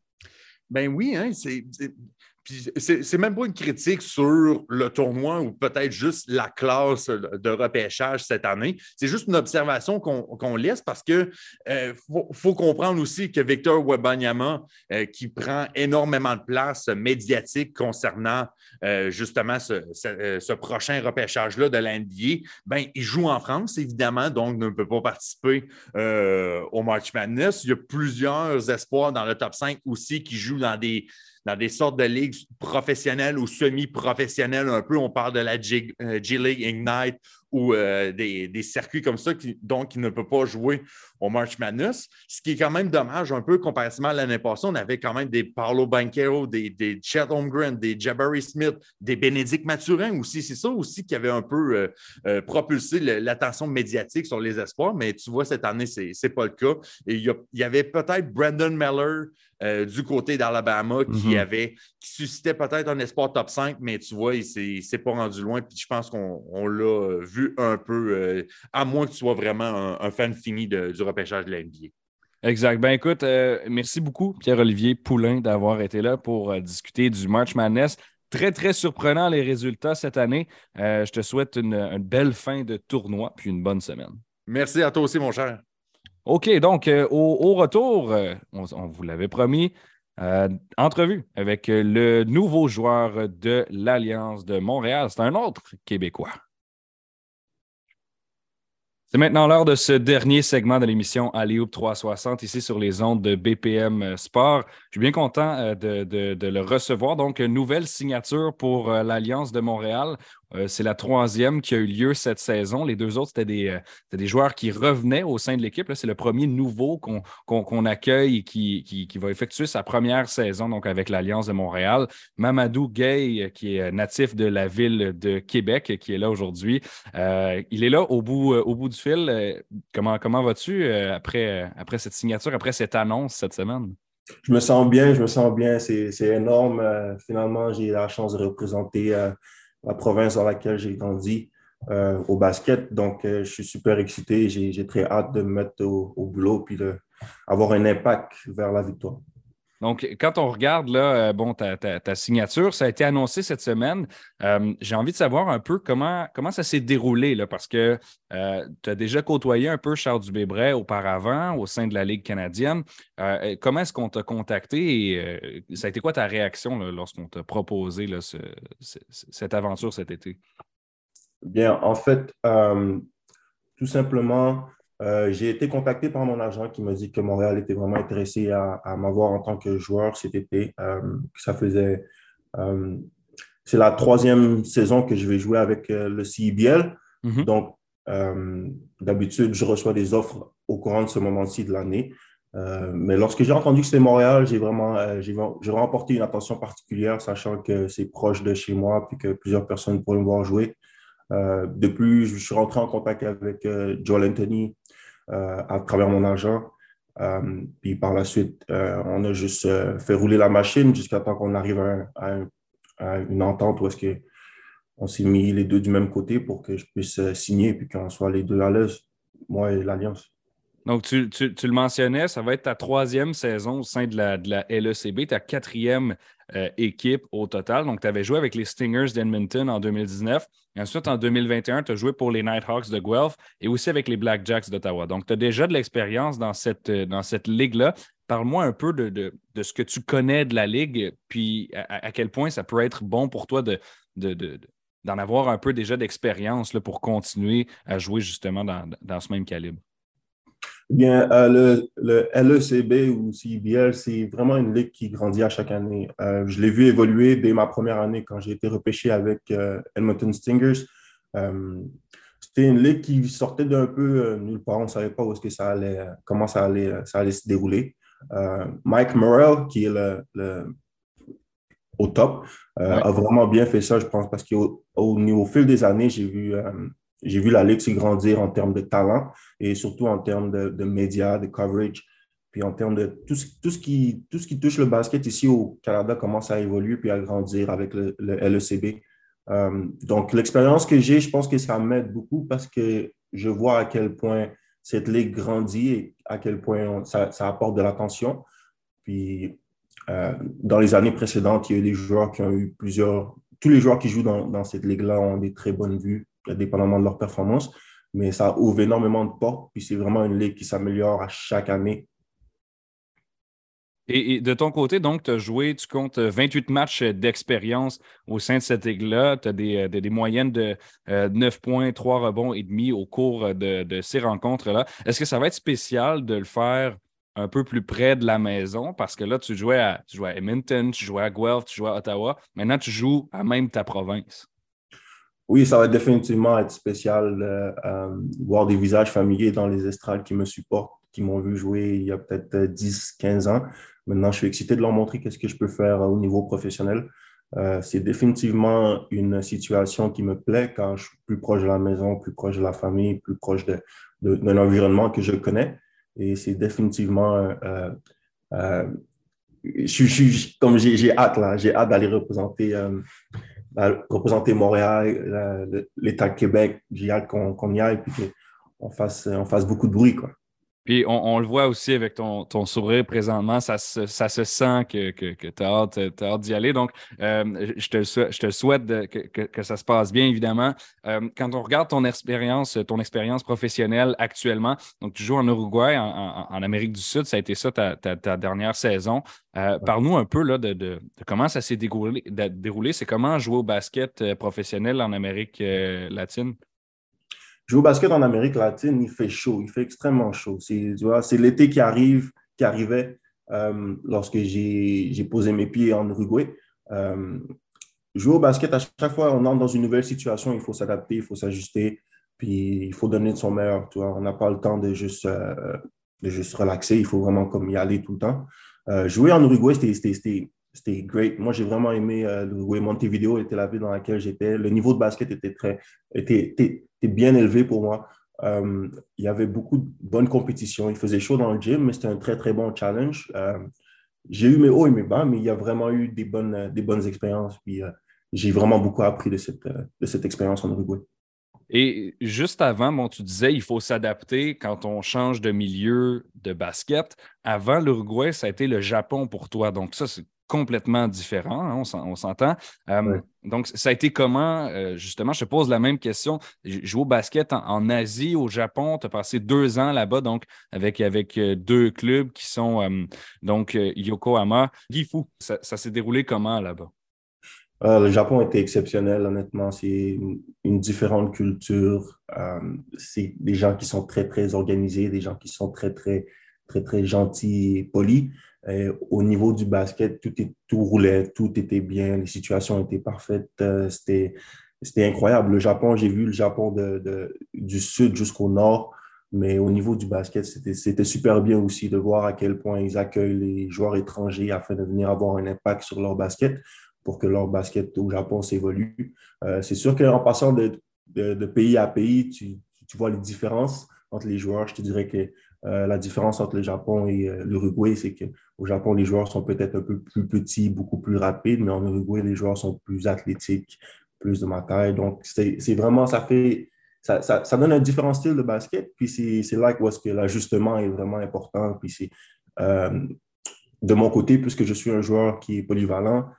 Ben oui, hein, c'est c'est même pas une critique sur le tournoi ou peut-être juste la classe de repêchage cette année. C'est juste une observation qu'on laisse parce que euh, faut, comprendre aussi que Victor Webanyama, euh, qui prend énormément de place médiatique concernant euh, justement ce, prochain repêchage-là de l'NBA, ben, il joue en France, évidemment, donc ne peut pas participer au March Madness. Il y a plusieurs espoirs dans le top 5 aussi qui jouent dans des dans des sortes de ligues professionnelles ou semi-professionnelles un peu. On parle de la G, euh, Ignite ou euh, des, circuits comme ça, qui, donc qui ne peut pas jouer au March Madness. Ce qui est quand même dommage un peu comparativement à l'année passée. On avait quand même des Paolo Banquero, des, des Chet Holmgren, des Jabari Smith, des Bénédicte Mathurin aussi. C'est ça aussi qui avait un peu euh, euh, propulsé l'attention médiatique sur les espoirs. Mais tu vois, cette année, ce n'est pas le cas. Et il y, avait peut-être Brandon Meller du côté d'Alabama qui mm-hmm. avait qui suscitait peut-être un espoir top 5, mais tu vois, il ne s'est pas rendu loin. Puis je pense qu'on l'a vu un peu, euh, à moins que tu sois vraiment un, fan fini du repêchage de la NBA. Exact. Ben écoute, euh, merci beaucoup, Pierre-Olivier Poulain, d'avoir été là pour euh, discuter du March Madness. Très, très surprenant les résultats cette année. je te souhaite une, belle fin de tournoi puis une bonne semaine. Merci à toi aussi, mon cher. OK, donc au, retour, on, on, vous l'avait promis, entrevue avec le nouveau joueur de l'Alliance de Montréal. C'est un autre Québécois. C'est maintenant l'heure de ce dernier segment de l'émission Alioub 360 ici sur les ondes de BPM Sport. Je suis bien content euh, de, le recevoir. Donc, nouvelle signature pour euh, l'Alliance de Montréal. Euh, c'est la troisième qui a eu lieu cette saison. Les deux autres, c'était des, des joueurs qui revenaient au sein de l'équipe. C'est le premier nouveau qu'on accueille et qui, qui, va effectuer sa première saison donc avec l'Alliance de Montréal. Mamadou Gay, qui est natif de la ville de Québec, qui est là aujourd'hui. il est là au bout, au bout du fil. comment comment vas-tu après, après cette signature, après cette annonce cette semaine? Je me sens bien, je me sens bien. C'est énorme. finalement, j'ai la chance de représenter la province dans laquelle j'ai grandi euh, au basket. Donc, euh, je suis super excité. J'ai très hâte de me mettre au, boulot puis d'avoir un impact vers la victoire. Donc, quand on regarde là, euh, bon, ta, signature, ça a été annoncé cette semaine. J'ai envie de savoir un peu comment, comment ça s'est déroulé, là, parce que tu as déjà côtoyé un peu Charles Dubébret auparavant au sein de la Ligue canadienne. comment est-ce qu'on t'a contacté et ça a été quoi ta réaction lorsqu'on t'a proposé cette aventure cet été? Bien, en fait, tout simplement, euh, j'ai été contacté par mon agent qui m'a dit que Montréal était vraiment intéressé à, m'avoir en tant que joueur cet été. Euh, ça faisait. Euh, c'est la troisième saison que je vais jouer avec le CIBL. Mhm. Donc, d'habitude, je reçois des offres au courant de ce moment-ci de l'année. mais lorsque j'ai entendu que c'était Montréal, j'ai vraiment, j'ai, remporté une attention particulière, sachant que c'est proche de chez moi puis que plusieurs personnes pourraient me voir jouer. de plus, je suis rentré en contact avec Joel Anthony, à travers mon agent. Euh, puis par la suite, euh, on a juste fait rouler la machine jusqu'à temps qu'on arrive à, une entente où est-ce qu'on s'est mis les deux du même côté pour que je puisse signer et qu'on soit les deux à l'aise, moi et l'Alliance. Donc, tu, le mentionnais, ça va être ta troisième saison au sein de la, de la LECB, ta quatrième euh, équipe au total. Donc, tu avais joué avec les Stingers d'Edmonton en 2019. ensuite, en 2021, tu as joué pour les Nighthawks de Guelph et aussi avec les Blackjacks d'Ottawa. Donc, tu as déjà de l'expérience dans cette, euh, dans cette ligue-là. Parle-moi un peu de, ce que tu connais de la ligue, puis à, quel point ça peut être bon pour toi de, d'en avoir un peu déjà d'expérience pour continuer à jouer justement dans ce même calibre. Bien, euh, le, LECB ou CIBL, c'est vraiment une ligue qui grandit à chaque année. Euh, je l'ai vu évoluer dès ma première année quand j'ai été repêché avec euh, Edmonton Stingers. C'était une ligue qui sortait d'un peu nulle part. On ne savait pas où est-ce que ça allait, comment ça allait, ça allait se dérouler. Mike Morrell, qui est le, au top, a vraiment bien fait ça, je pense, parce qu'au au, fil des années, j'ai vu j'ai vu la Ligue se grandir en termes de talent et surtout en termes de, médias, de coverage. Puis en termes de tout, ce qui, touche le basket ici au Canada commence à évoluer puis à grandir avec le, LECB. Euh, donc, l'expérience que j'ai, je pense que ça m'aide beaucoup parce que je vois à quel point cette ligue grandit et à quel point ça, apporte de l'attention. Puis, euh, dans les années précédentes, il y a eu des joueurs qui ont eu plusieurs. Tous les joueurs qui jouent dans cette ligue-là ont des très bonnes vues dépendamment de leur performance. Mais ça ouvre énormément de portes, puis c'est vraiment une ligue qui s'améliore à chaque année. Et, de ton côté, donc, tu as joué, tu comptes 28 matchs d'expérience au sein de cette ligue-là. Tu as des, des, moyennes de 9 points, 3 rebonds et demi au cours de, de ces rencontres-là. Est-ce que ça va être spécial de le faire un peu plus près de la maison? Parce que là, tu jouais à, tu jouais à Edmonton, tu jouais à Guelph, tu jouais à Ottawa. Maintenant, tu joues à même ta province. Oui, ça va définitivement être spécial. Euh, voir des visages familiers dans les estrades qui me supportent, qui m'ont vu jouer il y a peut-être 10, 15 ans. Maintenant, je suis excité de leur montrer qu'est-ce que je peux faire au niveau professionnel. c'est définitivement une situation qui me plaît quand je suis plus proche de la maison, plus proche de la famille, plus proche d'un de, environnement que je connais. Et c'est définitivement je, je, comme j'ai hâte là, j'ai hâte d'aller représenter, euh, représenter Montréal, l'État de Québec. Hâte qu'on y aille et qu'on fasse, on fasse beaucoup de bruit. Quoi. Puis on, le voit aussi avec ton, ton sourire présentement, ça se, ça se sent que, que, que tu as hâte, hâte d'y aller. Donc, euh, je, te, je te souhaite que, que, ça se passe bien, évidemment. Euh, quand on regarde ton expérience, ton expérience professionnelle actuellement, donc tu joues en Uruguay, en, en, Amérique du Sud, ça a été ça ta, ta, dernière saison. Euh, Parle-nous un peu là, de, de, de comment ça s'est déroulé. déroulé. C'est comment jouer au basket professionnel en Amérique latine? Jouer au basket en Amérique latine, il fait chaud, il fait extrêmement chaud. C'est l'été qui arrive, qui arrivait euh, lorsque j'ai posé mes pieds en Uruguay. Euh, jouer au basket, à chaque fois, on entre dans une nouvelle situation, il faut s'adapter, il faut s'ajuster, puis il faut donner de son meilleur. Tu vois. On n'a pas le temps de juste, euh, de juste relaxer, il faut vraiment comme y aller tout le temps. jouer en Uruguay, c'était c'était great. Moi, j'ai vraiment aimé l'Uruguay. Montevideo était la ville dans laquelle j'étais. Le niveau de basket était très, était, bien élevé pour moi. Euh, il y avait beaucoup de bonnes compétitions. Il faisait chaud dans le gym, mais c'était un très, très bon challenge. Euh, j'ai eu mes hauts et mes bas, mais il y a vraiment eu des bonnes, des bonnes expériences. Puis j'ai vraiment beaucoup appris de cette, de cette expérience en Uruguay. Et juste avant, bon, tu disais il faut s'adapter quand on change de milieu de basket. Avant l'Uruguay, ça a été le Japon pour toi. Donc, ça, c'est complètement différent, hein, on s'entend. Euh, donc, ça a été comment, euh, justement, je te pose la même question. Jouer au basket en, Asie, au Japon, tu as passé deux ans là-bas, donc avec, avec euh, deux clubs qui sont donc Yokohama, Gifu. Ça, ça s'est déroulé comment là-bas? le Japon était exceptionnel, honnêtement. C'est une, différente culture. c'est des gens qui sont très, très organisés, des gens qui sont très, très, très, très gentils et polis. Euh, au niveau du basket, tout, est, tout roulait, tout était bien, les situations étaient parfaites. Euh, c'était, c'était incroyable. Le Japon, j'ai vu le Japon de, du sud jusqu'au nord, mais au niveau du basket, c'était, c'était super bien aussi de voir à quel point ils accueillent les joueurs étrangers afin de venir avoir un impact sur leur basket pour que leur basket au Japon s'évolue. Euh, c'est sûr qu'en passant de, de, de, pays à pays, tu, tu vois les différences entre les joueurs. Je te dirais que euh, la différence entre le Japon et euh, l'Uruguay, c'est qu'au Japon, les joueurs sont peut-être un peu plus petits, beaucoup plus rapides, mais en Uruguay, les joueurs sont plus athlétiques, plus de ma taille. Donc, c'est vraiment, ça fait, ça, donne un différent style de basket. Puis c'est là que l'ajustement est vraiment important. Puis c'est, euh, de mon côté, puisque je suis un joueur qui est polyvalent,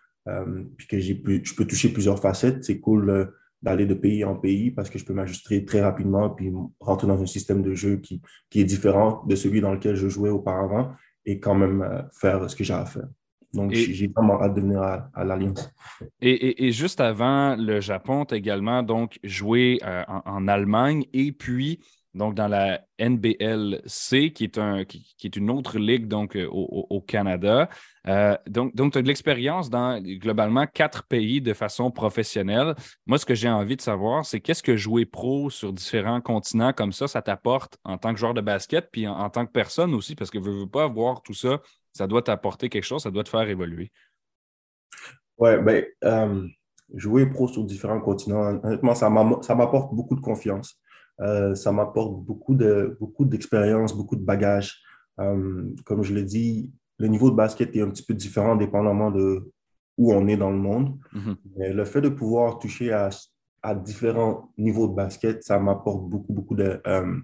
puis que je peux toucher plusieurs facettes, c'est cool d'aller de pays en pays parce que je peux m'ajuster très rapidement puis rentrer dans un système de jeu qui, qui est différent de celui dans lequel je jouais auparavant et quand même euh, faire ce que j'ai à faire. Donc, j'ai vraiment hâte de venir à, l'Alliance. Et, et, juste avant le Japon, tu as également donc joué euh, en, en, Allemagne et puis donc dans la NBLC, qui est, un, qui, est une autre ligue donc, euh, au, Canada. Euh, donc, donc tu as de l'expérience dans globalement quatre pays de façon professionnelle. Moi, ce que j'ai envie de savoir, c'est qu'est-ce que jouer pro sur différents continents comme ça, ça t'apporte en tant que joueur de basket, puis en, tant que personne aussi, parce que je veux pas voir tout ça, ça doit t'apporter quelque chose, ça doit te faire évoluer. Oui, bien, euh, jouer pro sur différents continents, honnêtement, ça m'apporte beaucoup de confiance. Euh, ça m'apporte beaucoup de beaucoup d'expérience, beaucoup de bagages. Euh, comme je l'ai dit, le niveau de basket est un petit peu différent dépendamment de où on est dans le monde. Mm-hmm. Mais le fait de pouvoir toucher à, à différents niveaux de basket, ça m'apporte beaucoup, beaucoup de, euh,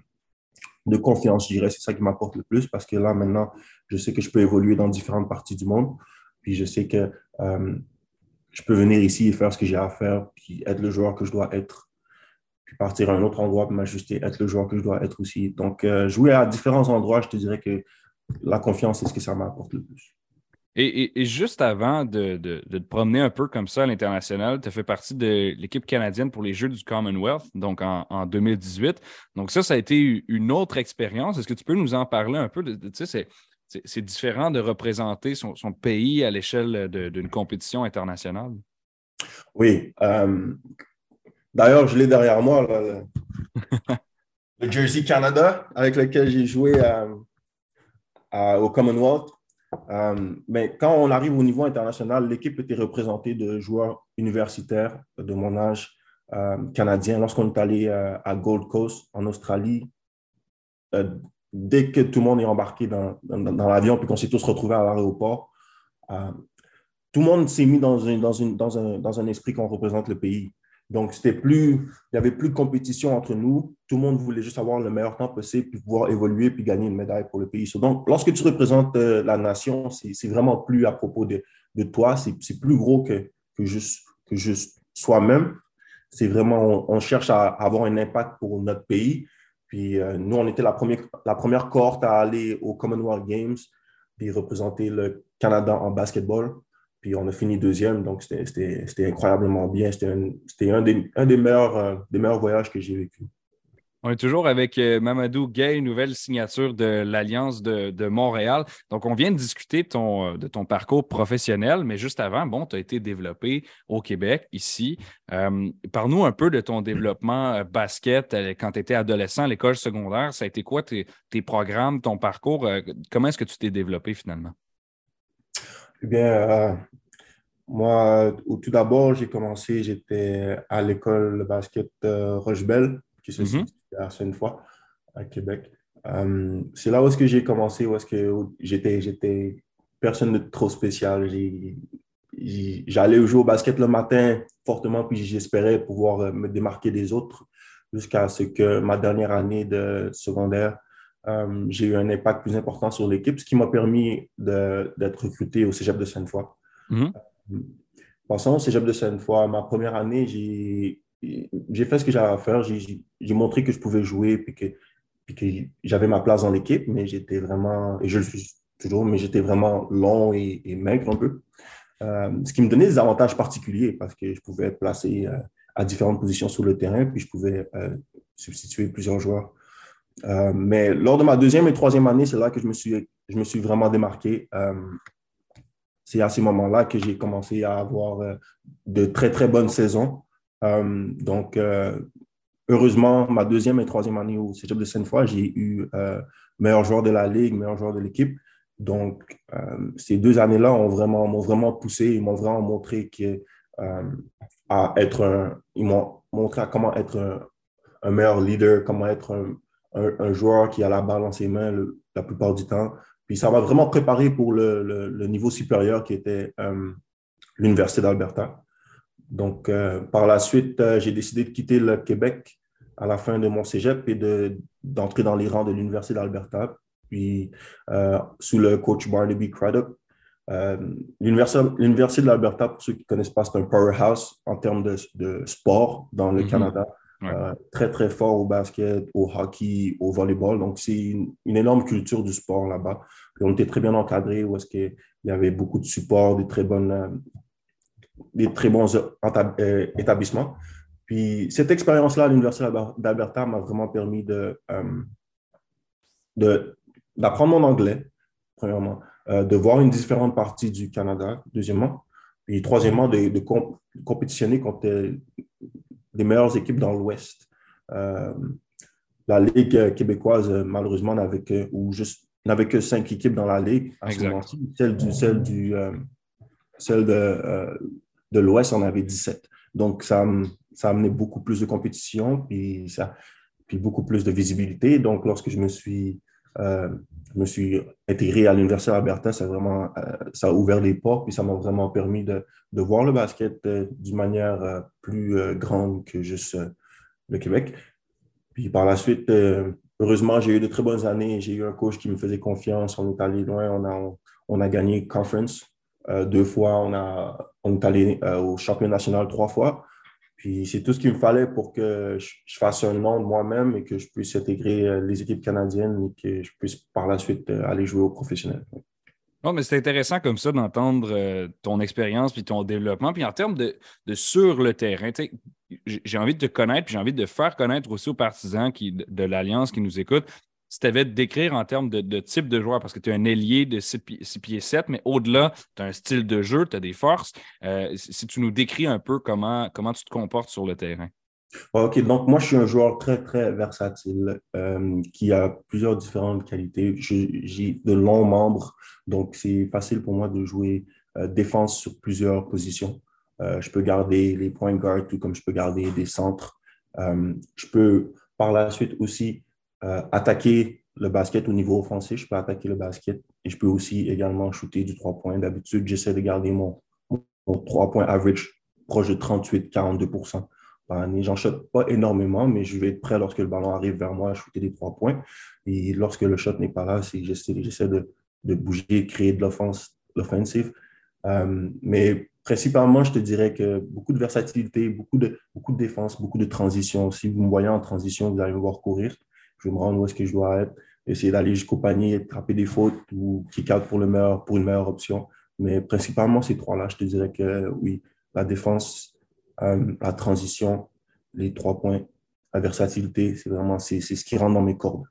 de confiance, je dirais. C'est ça qui m'apporte le plus parce que là, maintenant, je sais que je peux évoluer dans différentes parties du monde. Puis je sais que je peux venir ici et faire ce que j'ai à faire, puis être le joueur que je dois être puis partir à un autre endroit, puis m'ajuster, être le joueur que je dois être aussi. Donc, euh, jouer à différents endroits, je te dirais que la confiance, c'est ce que ça m'apporte le plus. Et, juste avant de, te promener un peu comme ça à l'international, tu as fait partie de l'équipe canadienne pour les Jeux du Commonwealth, donc en, 2018. Donc ça, ça a été une autre expérience. Est-ce que tu peux nous en parler un peu? Tu sais, c'est différent de représenter son, pays à l'échelle d'une compétition internationale? Oui. Euh, D'ailleurs, je l'ai derrière moi, (laughs) le, Jersey Canada, avec lequel j'ai joué au Commonwealth. Euh, mais quand on arrive au niveau international, l'équipe était représentée de joueurs universitaires de mon âge euh, canadien. Lorsqu'on est allé euh, à Gold Coast, en Australie, dès que tout le monde est embarqué dans, dans, l'avion puis qu'on s'est tous retrouvés à l'aéroport, tout le monde s'est mis dans, dans, une, dans, un, dans un esprit qu'on représente le pays. Donc, c'était plus, il n'y avait plus de compétition entre nous. Tout le monde voulait juste avoir le meilleur temps possible, puis pouvoir évoluer, puis gagner une médaille pour le pays. Donc, lorsque tu représentes euh, la nation, c'est vraiment plus à propos de, de toi, c'est plus gros que, que juste, que juste soi-même. C'est vraiment, on, cherche à avoir un impact pour notre pays. Puis euh, nous, on était la première, la première cohorte à aller au Commonwealth Games, puis représenter le Canada en basketball. Puis on a fini deuxième, donc c'était incroyablement bien. C'était un, euh, des meilleurs voyages que j'ai vécu. On est toujours avec euh, Mamadou Gay, nouvelle signature de l'Alliance de, Montréal. Donc, on vient de discuter de ton, euh, parcours professionnel, mais juste avant, bon, tu as été développé au Québec, ici. Parle-nous un peu de ton développement basket quand tu étais adolescent à l'école secondaire. Ça a été quoi tes programmes, ton parcours? Comment est-ce que tu t'es développé finalement? Eh bien, euh, moi, tout d'abord, j'ai commencé, j'étais à l'école de basket euh, Rochebelle, qui se mhm. situe à Sainte-Foy, à Québec. Euh, c'est là où est-ce que j'ai commencé, où est-ce que j'étais, j'étais personne de trop spécial. J'allais jouer au basket le matin fortement, puis j'espérais pouvoir me démarquer des autres jusqu'à ce que ma dernière année de secondaire, euh, j'ai eu un impact plus important sur l'équipe, ce qui m'a permis d'être recruté au Cégep de Sainte-Foy. Mm Passant au Cégep de Sainte-Foy, ma première année, j'ai fait ce que j'avais à faire. J'ai montré que je pouvais jouer puis que, puis que j'avais ma place dans l'équipe, mais j'étais vraiment, et je le suis toujours, mais j'étais vraiment long et, maigre un peu. Euh, ce qui me donnait des avantages particuliers parce que je pouvais être placé euh, à différentes positions sur le terrain, puis je pouvais substituer plusieurs joueurs. Euh, mais lors de ma deuxième et troisième année, c'est là que je me suis, je me suis vraiment démarqué. Euh, c'est à ce moment-là que j'ai commencé à avoir euh, de très, très bonnes saisons. donc, heureusement, ma deuxième et troisième année au Cégep de Sainte-Foy, j'ai eu meilleur joueur de la ligue, meilleur joueur de l'équipe. Donc, ces deux années-là m'ont vraiment, vraiment poussé, ils m'ont vraiment montré que, à être ils m'ont montré comment être un, un, meilleur leader, comment être un, un, joueur qui a la balle dans ses mains la plupart du temps. Puis ça m'a vraiment préparé pour le, niveau supérieur qui était euh, l'Université d'Alberta. Donc, euh, par la suite, euh, j'ai décidé de quitter le Québec à la fin de mon cégep et d'entrer dans les rangs de l'Université d'Alberta. Puis, sous le coach Barnaby Craddock, L'Université de l'Alberta, pour ceux qui ne connaissent pas, c'est un powerhouse en termes de, sport dans le mm-hmm. Canada. Euh, très, très fort au basket, au hockey, au volleyball. Donc, c'est une, énorme culture du sport là-bas. on était très bien encadrés où est-ce qu'il y avait beaucoup de support, des très, bonnes, euh, des très bons euh, établissements. Puis cette expérience-là à l'Université d'Alberta m'a vraiment permis de, d'apprendre mon anglais, premièrement, de voir une différente partie du Canada, deuxièmement, puis troisièmement, de, de compétitionner contre des meilleures équipes dans l'Ouest. Euh, la Ligue québécoise, malheureusement, n'avait que, ou juste, n'avait que cinq équipes dans la Ligue à ce moment-ci. Celle, du, celle, du, euh, celle de, euh, de l'Ouest en avait 17. Donc, ça, ça a amené beaucoup plus de compétition, puis, ça, puis beaucoup plus de visibilité. Donc, lorsque je me suis euh, je me suis intégré à l'Université d'Alberta, ça, vraiment, euh, ça a ouvert les portes, puis ça m'a vraiment permis de, de, voir le basket euh, d'une manière plus grande que juste le Québec. Puis par la suite, heureusement, j'ai eu de très bonnes années. J'ai eu un coach qui me faisait confiance. On est allé loin. On a, on a gagné conference deux fois. On, a, on est allé au championnat national trois fois. Puis c'est tout ce qu'il me fallait pour que je, fasse un nom de moi-même et que je puisse intégrer euh, les équipes canadiennes et que je puisse par la suite euh, aller jouer au professionnel. Non, mais c'est intéressant comme ça d'entendre euh, ton expérience puis ton développement. Puis en termes de, sur le terrain, j'ai envie de te connaître, puis j'ai envie de faire connaître aussi aux partisans qui, de l'Alliance qui nous écoutent si tu avais décrire en termes de, type de joueur, parce que tu es un ailier de 6 pieds, 7, mais au-delà, tu as un style de jeu, tu as des forces. Euh, si tu nous décris un peu comment, tu te comportes sur le terrain. OK, donc moi, je suis un joueur très, très versatile euh, qui a plusieurs différentes qualités. J'ai de longs membres, donc c'est facile pour moi de jouer euh, défense sur plusieurs positions. Je peux garder les points guard, tout comme je peux garder des centres. je peux par la suite aussi attaquer le basket au niveau offensif. Je peux attaquer le basket et je peux aussi également shooter du trois points. D'habitude, j'essaie de garder mon, mon 3 points average proche de 38-42% par année. J'en shot pas énormément, mais je vais être prêt lorsque le ballon arrive vers moi à shooter des trois points. Et lorsque le shot n'est pas là, j'essaie de, de bouger, créer de l'offense, l'offensive. Euh, mais principalement, je te dirais que beaucoup de versatilité, beaucoup de, beaucoup de défense, beaucoup de transition. Si vous me voyez en transition, vous allez me voir courir. Je vais me rendre où est-ce que je dois être, essayer d'aller jusqu'au panier, attraper des fautes ou kick out pour, le meilleur, pour une meilleure option. Mais principalement, ces trois-là, je te dirais que oui, la défense, euh, la transition, les trois points, la versatilité, c'est vraiment c'est, ce qui rentre dans mes cordes.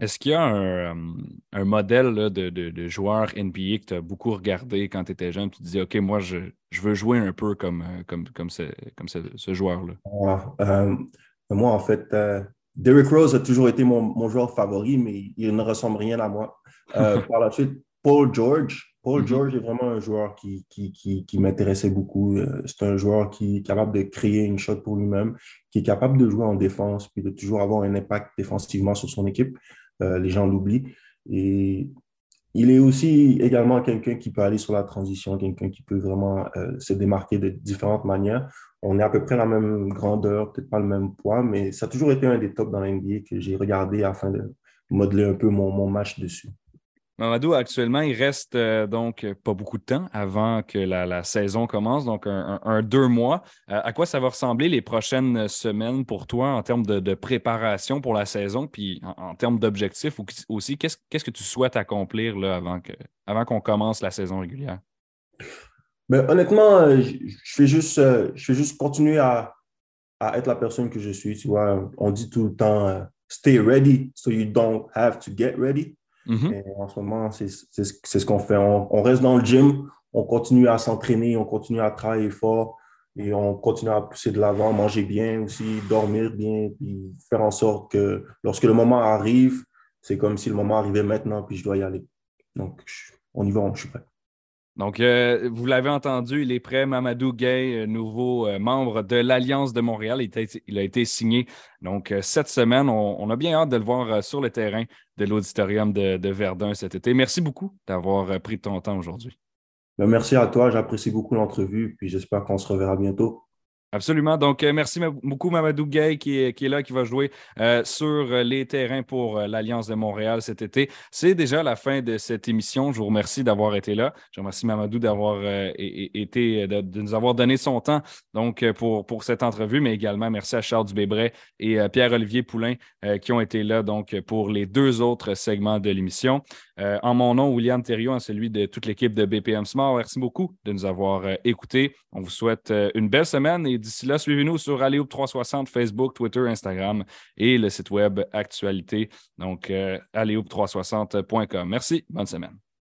Est-ce qu'il y a un, euh, modèle de, de, joueur NBA que tu as beaucoup regardé quand tu étais jeune? Tu te dis, OK, moi, je, veux jouer un peu comme, euh, comme, comme ce, comme ce, joueur-là. moi, en fait, Derrick Rose a toujours été mon, mon, joueur favori, mais il ne ressemble rien à moi. (laughs) par la suite, Paul George, Paul mhm. George est vraiment un joueur qui, qui, qui, m'intéressait beaucoup. Euh, c'est un joueur qui est capable de créer une shot pour lui-même, qui est capable de jouer en défense, puis de toujours avoir un impact défensivement sur son équipe. Euh, les gens l'oublient. Et il est aussi également quelqu'un qui peut aller sur la transition, quelqu'un qui peut vraiment euh, se démarquer de différentes manières. On est à peu près la même grandeur, peut-être pas le même poids, mais ça a toujours été un des tops dans la NBA que j'ai regardé afin de modeler un peu mon, match dessus. Mamadou, actuellement, il reste euh, donc pas beaucoup de temps avant que la, saison commence, donc un, deux mois. Euh, à quoi ça va ressembler les prochaines semaines pour toi en termes de, préparation pour la saison, puis en, termes d'objectifs aussi? Qu'est-ce que tu souhaites accomplir avant qu'on commence la saison régulière? Mais honnêtement, euh, je fais juste, je fais juste continuer à, à, être la personne que je suis. Tu vois, on dit tout le temps, stay ready so you don't have to get ready. Mm-hmm. en ce moment, c'est ce qu'on fait. On, reste dans le gym, on continue à s'entraîner, on continue à travailler fort et on continue à pousser de l'avant, manger bien aussi, dormir bien, puis faire en sorte que lorsque le moment arrive, c'est comme si le moment arrivait maintenant, puis je dois y aller. Donc, on y va, je suis prêt. Donc, euh, vous l'avez entendu, il est prêt. Mamadou Gay, euh, nouveau euh, membre de l'Alliance de Montréal. Il, a été signé donc cette semaine. On, a bien hâte de le voir sur le terrain de l'auditorium de, Verdun cet été. Merci beaucoup d'avoir pris ton temps aujourd'hui. Ben, merci à toi. J'apprécie beaucoup l'entrevue. Puis j'espère qu'on se reverra bientôt. Absolument. Donc, euh, merci beaucoup, Mamadou Gay, qui est, là, qui va jouer euh, sur les terrains pour euh, l'Alliance de Montréal cet été. C'est déjà la fin de cette émission. Je vous remercie d'avoir été là. Je remercie Mamadou d'avoir été, de, nous avoir donné son temps donc, pour, pour cette entrevue, mais également merci à Charles Dubébret et Pierre-Olivier Poulain qui ont été là donc, pour les deux autres segments de l'émission. En mon nom, William Thériault, en celui de toute l'équipe de BPM Smart, merci beaucoup de nous avoir écoutés. On vous souhaite une belle semaine et d'ici là, suivez-nous sur Aléoupe360, Facebook, Twitter, Instagram et le site web Actualité. Donc, euh, 360com Merci, bonne semaine.